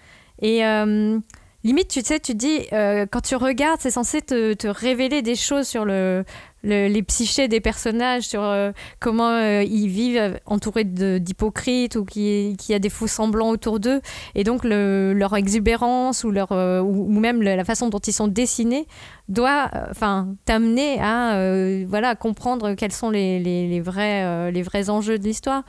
Et euh, limite, tu sais, tu dis, euh, quand tu regardes, c'est censé te, révéler des choses sur le, le- les psychés des personnages, sur euh, comment euh, ils vivent entourés d'hypocrites ou qui- qu'il y a des faux semblants autour d'eux. Et donc, le- leur exubérance ou, leur, ou, même la façon dont ils sont dessinés doit euh, enfin t'amener à euh, voilà comprendre quels sont les, les, les vrais euh, les vrais enjeux de l'histoire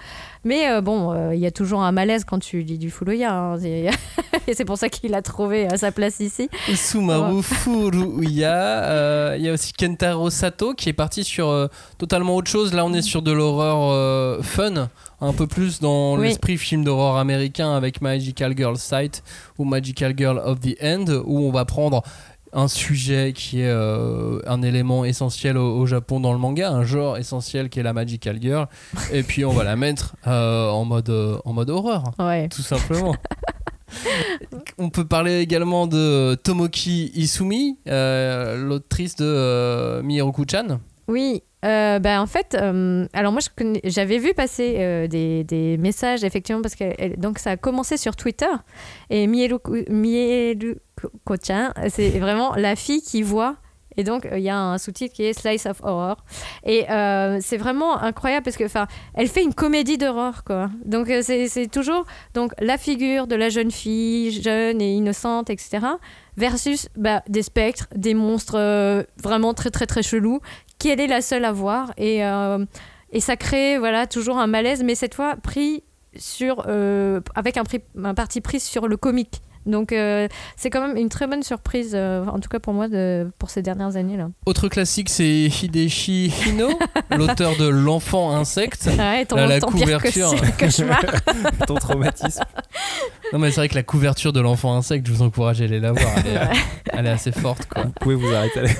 mais euh, bon il y a toujours un malaise quand tu lis du Fuloya hein. Et c'est pour ça qu'il a trouvé sa place ici
Osumaru Furuya. Il y a aussi Kentaro Sato qui est parti sur totalement autre chose. Là, on est sur de l'horreur fun. Un peu plus dans
Oui.
l'esprit film d'horreur américain avec Magical Girl Sight ou Magical Girl of the End où on va prendre un sujet qui est euh, un élément essentiel au, au Japon dans le manga, un genre essentiel qui est la Magical Girl, et puis on va la mettre euh, en, mode, euh, en mode horreur
ouais
tout simplement. On peut parler également de Tomoki Isumi, l'autrice de Mihiroku-chan.
oui euh, ben, en fait, euh, alors moi j'avais vu passer euh, des, des messages effectivement parce que donc ça a commencé sur Twitter. Et Mieluko- Mieluko-chan, c'est vraiment la fille qui voit et donc euh, il y a un sous-titre qui est Slice of Horror. Et euh, c'est vraiment incroyable parce que enfin elle fait une comédie d'horreur quoi. Donc euh, c'est toujours donc la figure de la jeune fille jeune et innocente etc versus bah, des spectres des monstres vraiment très très très chelous qu'elle est la seule à voir. Et, et ça crée voilà toujours un malaise mais cette fois pris sur avec un, un parti pris sur le comique donc euh, c'est quand même une très bonne surprise euh, en tout cas pour moi de, pour ces dernières années là
Autre classique, c'est Hideshi Hino, l'auteur de L'enfant insecte.
ouais, ton,
Là, la
ton pire
couverture.
que- cauchemar
Ton traumatisme.
Non, mais c'est vrai que la couverture de L'enfant insecte, je vous encourage à aller la voir. Elle est, euh, elle est assez forte, quoi.
Vous pouvez vous arrêter.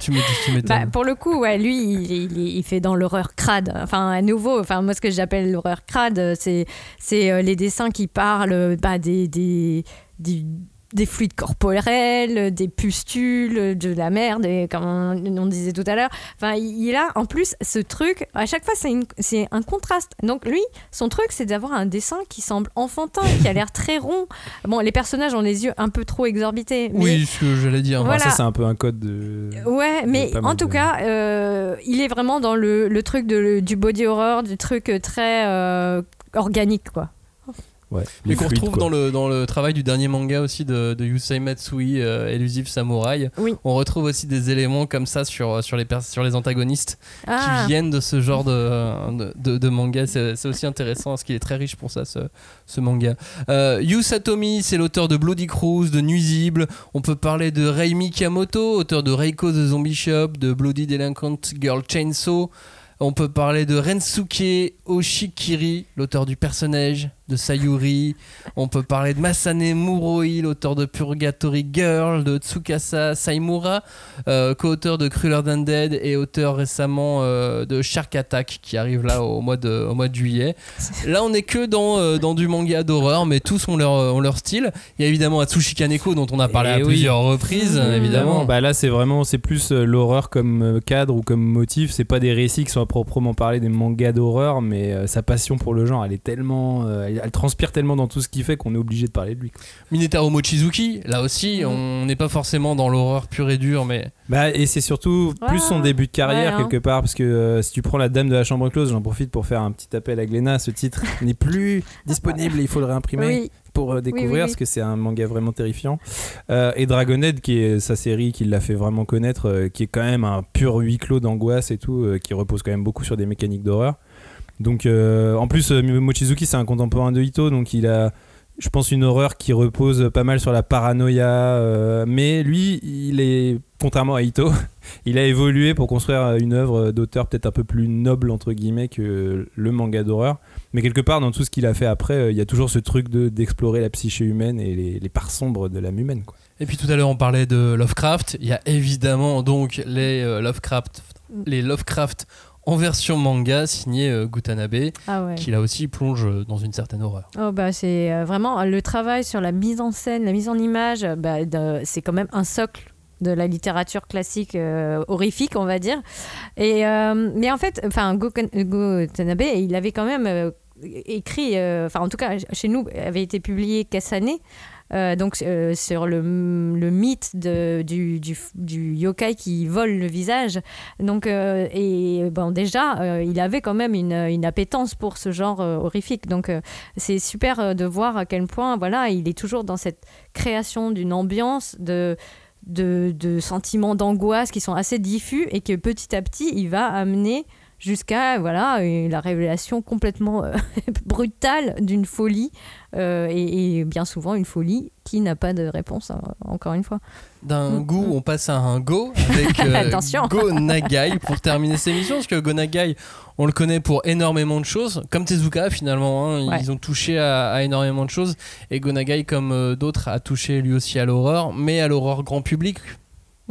Tu m'étonnes.
Bah, pour le coup, ouais, lui, il, il- il fait dans l'horreur crade. Enfin, à nouveau, enfin, moi, ce que j'appelle l'horreur crade, c'est, c'est euh, les dessins qui parlent bah, des, des, des fluides corporels, des pustules, de la merde, et comme on, on disait tout à l'heure. Enfin, il a en plus ce truc, à chaque fois, c'est un contraste. Donc, lui, son truc, c'est d'avoir un dessin qui semble enfantin, qui a l'air très rond. Bon, les personnages ont les yeux un peu trop exorbités. mais-
Oui, ce que j'allais dire.
Voilà.
Ça, c'est un peu un code de.
Ouais, mais en tout
de-
cas, euh, il est vraiment dans le, le truc de, du body horror, du truc très euh, organique, quoi.
Ouais,
Mais qu'on retrouve
quoi.
dans le, dans le travail du dernier manga aussi de, de Yusei Matsui, euh, Elusive Samurai.
Oui.
On retrouve aussi des éléments comme ça sur, sur, les, sur les antagonistes
Ah,
qui viennent de ce genre de, de, de manga. C'est c'est aussi intéressant parce qu'il est très riche pour ça, ce, ce manga. Euh, Yu Satomi, c'est l'auteur de Bloody Cruise, de Nuisible. On peut parler de Rei Mikamoto, auteur de Reiko the Zombie Shop, de Bloody Delinquent Girl Chainsaw. On peut parler de Rensuke Oshikiri, l'auteur du personnage de Sayuri. On peut parler de Masane Muroi, l'auteur de Purgatory Girl, de Tsukasa Saimura, euh, co-auteur de Crueler Than Dead et auteur récemment euh, de Shark Attack qui arrive là au mois de, au mois de juillet. Là, on n'est que dans, euh, dans du manga d'horreur, mais tous ont leur, ont leur style. Il y a évidemment Atsushi Kaneko dont on a parlé à
oui.
plusieurs reprises,
Mmh.
évidemment.
Bah là, c'est vraiment, c'est plus l'horreur comme cadre ou comme motif. C'est pas des récits qui sont à proprement parler des mangas d'horreur, mais sa passion pour le genre, elle est tellement, elle, elle transpire tellement dans tout ce qu'il fait qu'on est obligé de parler de lui.
Minetaro Mochizuki, là aussi,
Mhm.
on n'est pas forcément dans l'horreur pure et dure, mais
Bah, et c'est surtout plus son début de carrière
ouais, hein.
quelque part, parce que euh, si tu prends La Dame de la Chambre Close, j'en profite pour faire un petit appel à Glénat. Ce titre n'est plus disponible et il faut le réimprimer.
oui.
pour euh, découvrir
oui, oui.
parce que c'est un manga vraiment terrifiant. Euh, et Dragonhead, qui est sa série qui l'a fait vraiment connaître, euh, qui est quand même un pur huis clos d'angoisse et tout, euh, qui repose quand même beaucoup sur des mécaniques d'horreur. Donc, euh, en plus, euh, Mochizuki, c'est un contemporain de Ito, donc il a, je pense, une horreur qui repose pas mal sur la paranoïa. euh, mais lui, il est, contrairement à Ito, il a évolué pour construire une œuvre d'auteur peut-être un peu plus noble, entre guillemets, que le manga d'horreur. Mais quelque part, dans tout ce qu'il a fait après, il y a toujours ce truc de, d'explorer la psyché humaine et les, les parts sombres de l'âme humaine. Quoi.
Et puis tout à l'heure on parlait de Lovecraft. Il y a évidemment donc les Lovecraft, les Lovecraft en version manga signé euh, Gutanabe,
Ah ouais.
qui là aussi plonge euh, dans une certaine horreur.
Oh bah c'est euh, vraiment le travail sur la mise en scène, la mise en image, bah, c'est quand même un socle de la littérature classique euh, horrifique, on va dire. Et mais en fait, enfin Go, Go Tanabe, il avait quand même écrit, enfin en tout cas chez nous, avait été publié Kasane. Euh, donc euh, sur le, le mythe de, du, du, yokai qui vole le visage. Donc, euh, et bon, déjà, il avait quand même une, une appétence pour ce genre horrifique. Donc, c'est super de voir à quel point, voilà, il est toujours dans cette création d'une ambiance de de, de sentiments d'angoisse qui sont assez diffus et que petit à petit il va amener jusqu'à voilà la révélation complètement euh, brutale d'une folie euh, et, et bien souvent une folie qui n'a pas de réponse hein, encore une fois
D'un
Mm,
goût, on passe à un go avec euh. Go Nagai pour terminer cette émission, parce que Go Nagai, on le connaît pour énormément de choses, comme Tezuka finalement, hein,
Ouais.
ils ont touché à, à énormément de choses, et Go Nagai, comme euh, d'autres, a touché lui aussi à l'horreur, mais à l'horreur grand public.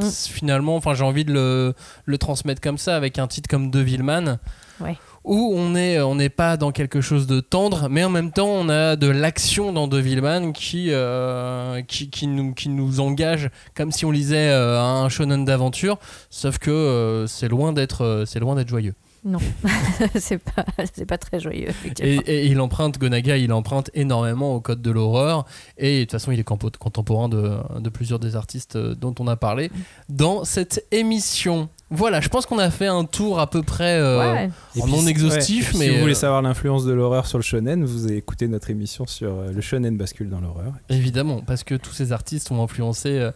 Mm.
Finalement, enfin, j'ai envie de le, le transmettre comme ça, avec un titre comme Devilman.
Ouais.
Où on n'est on pas dans quelque chose de tendre, mais en même temps on a de l'action dans Devilman qui, euh, qui, qui, nous, qui nous engage comme si on lisait euh, un shonen d'aventure, sauf que c'est loin d'être euh, c'est loin d'être joyeux.
Non c'est pas c'est pas très joyeux
Et, il emprunte Gonaga, il emprunte énormément au code de l'horreur, et de toute façon il est contemporain de, de plusieurs des artistes euh, dont on a parlé dans cette émission. Voilà, je pense qu'on a fait un tour à peu près euh,
Ouais.
en non exhaustif,
Ouais,
mais
si vous voulez
euh,
savoir l'influence de l'horreur sur le shonen, vous écoutez notre émission sur euh, le shonen bascule dans l'horreur.
Évidemment, parce que tous ces artistes ont influencé euh,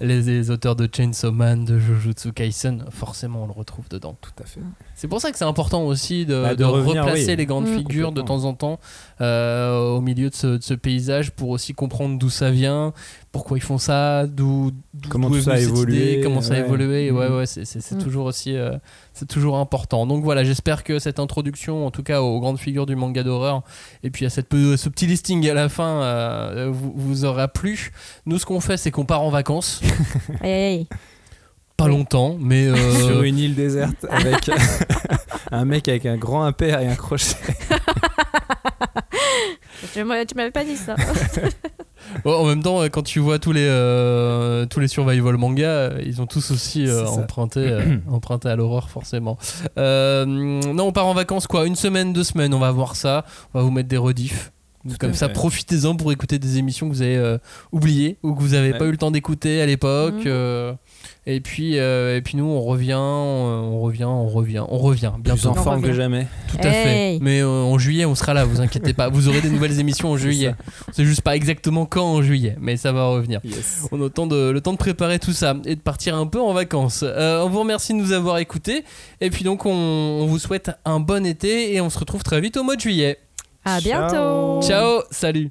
les, les auteurs de Chainsaw Man, de Jujutsu Kaisen. Forcément, on le retrouve dedans.
Tout à fait.
C'est pour ça que c'est important aussi de,
Bah, de
de
revenir,
replacer
oui.
les grandes
Mm.
figures de temps en temps euh, au milieu de ce, de ce paysage pour aussi comprendre d'où ça vient, pourquoi ils font ça, d'où
Comment tout ça a évolué,
idée, comment ça a
ouais.
évolué. Ouais,
Mm.
ouais, c'est
Mm.
toujours aussi, euh, c'est toujours important. Donc voilà, j'espère que cette introduction, en tout cas aux grandes figures du manga d'horreur, et puis à cette, ce petit listing à la fin, euh, vous, vous aura plu. Nous, ce qu'on fait, c'est qu'on part en vacances, pas longtemps, mais euh,
Sur une île déserte avec un mec avec un grand impair et un crochet.
Tu m'avais pas dit ça
En même temps, euh, quand tu vois tous les, euh, tous les survival manga, euh, ils ont tous aussi euh, emprunté, euh, emprunté à l'horreur, forcément. Non, on part en vacances, quoi. Une semaine, deux semaines, on va voir ça. On va vous mettre des rediffs. Comme ça, profitez-en pour écouter des émissions que vous avez euh, oubliées ou que vous n'avez
Ouais.
pas eu le temps d'écouter à l'époque.
Mhm.
euh, et, puis, euh, et puis nous, on revient, on, on revient, on revient, on revient.
Plus
Bientôt.
en forme que jamais.
Tout à fait. Mais euh, en juillet, on sera là, vous inquiétez pas. Vous aurez des nouvelles émissions en juillet. C'est juste pas exactement quand en juillet, mais ça va revenir.
Yes.
On a le temps de, le temps de préparer tout ça et de partir un peu en vacances. Euh, on vous remercie de nous avoir écoutés. Et puis donc, on, on vous souhaite un bon été et on se retrouve très vite au mois de juillet.
À bientôt.
Ciao, salut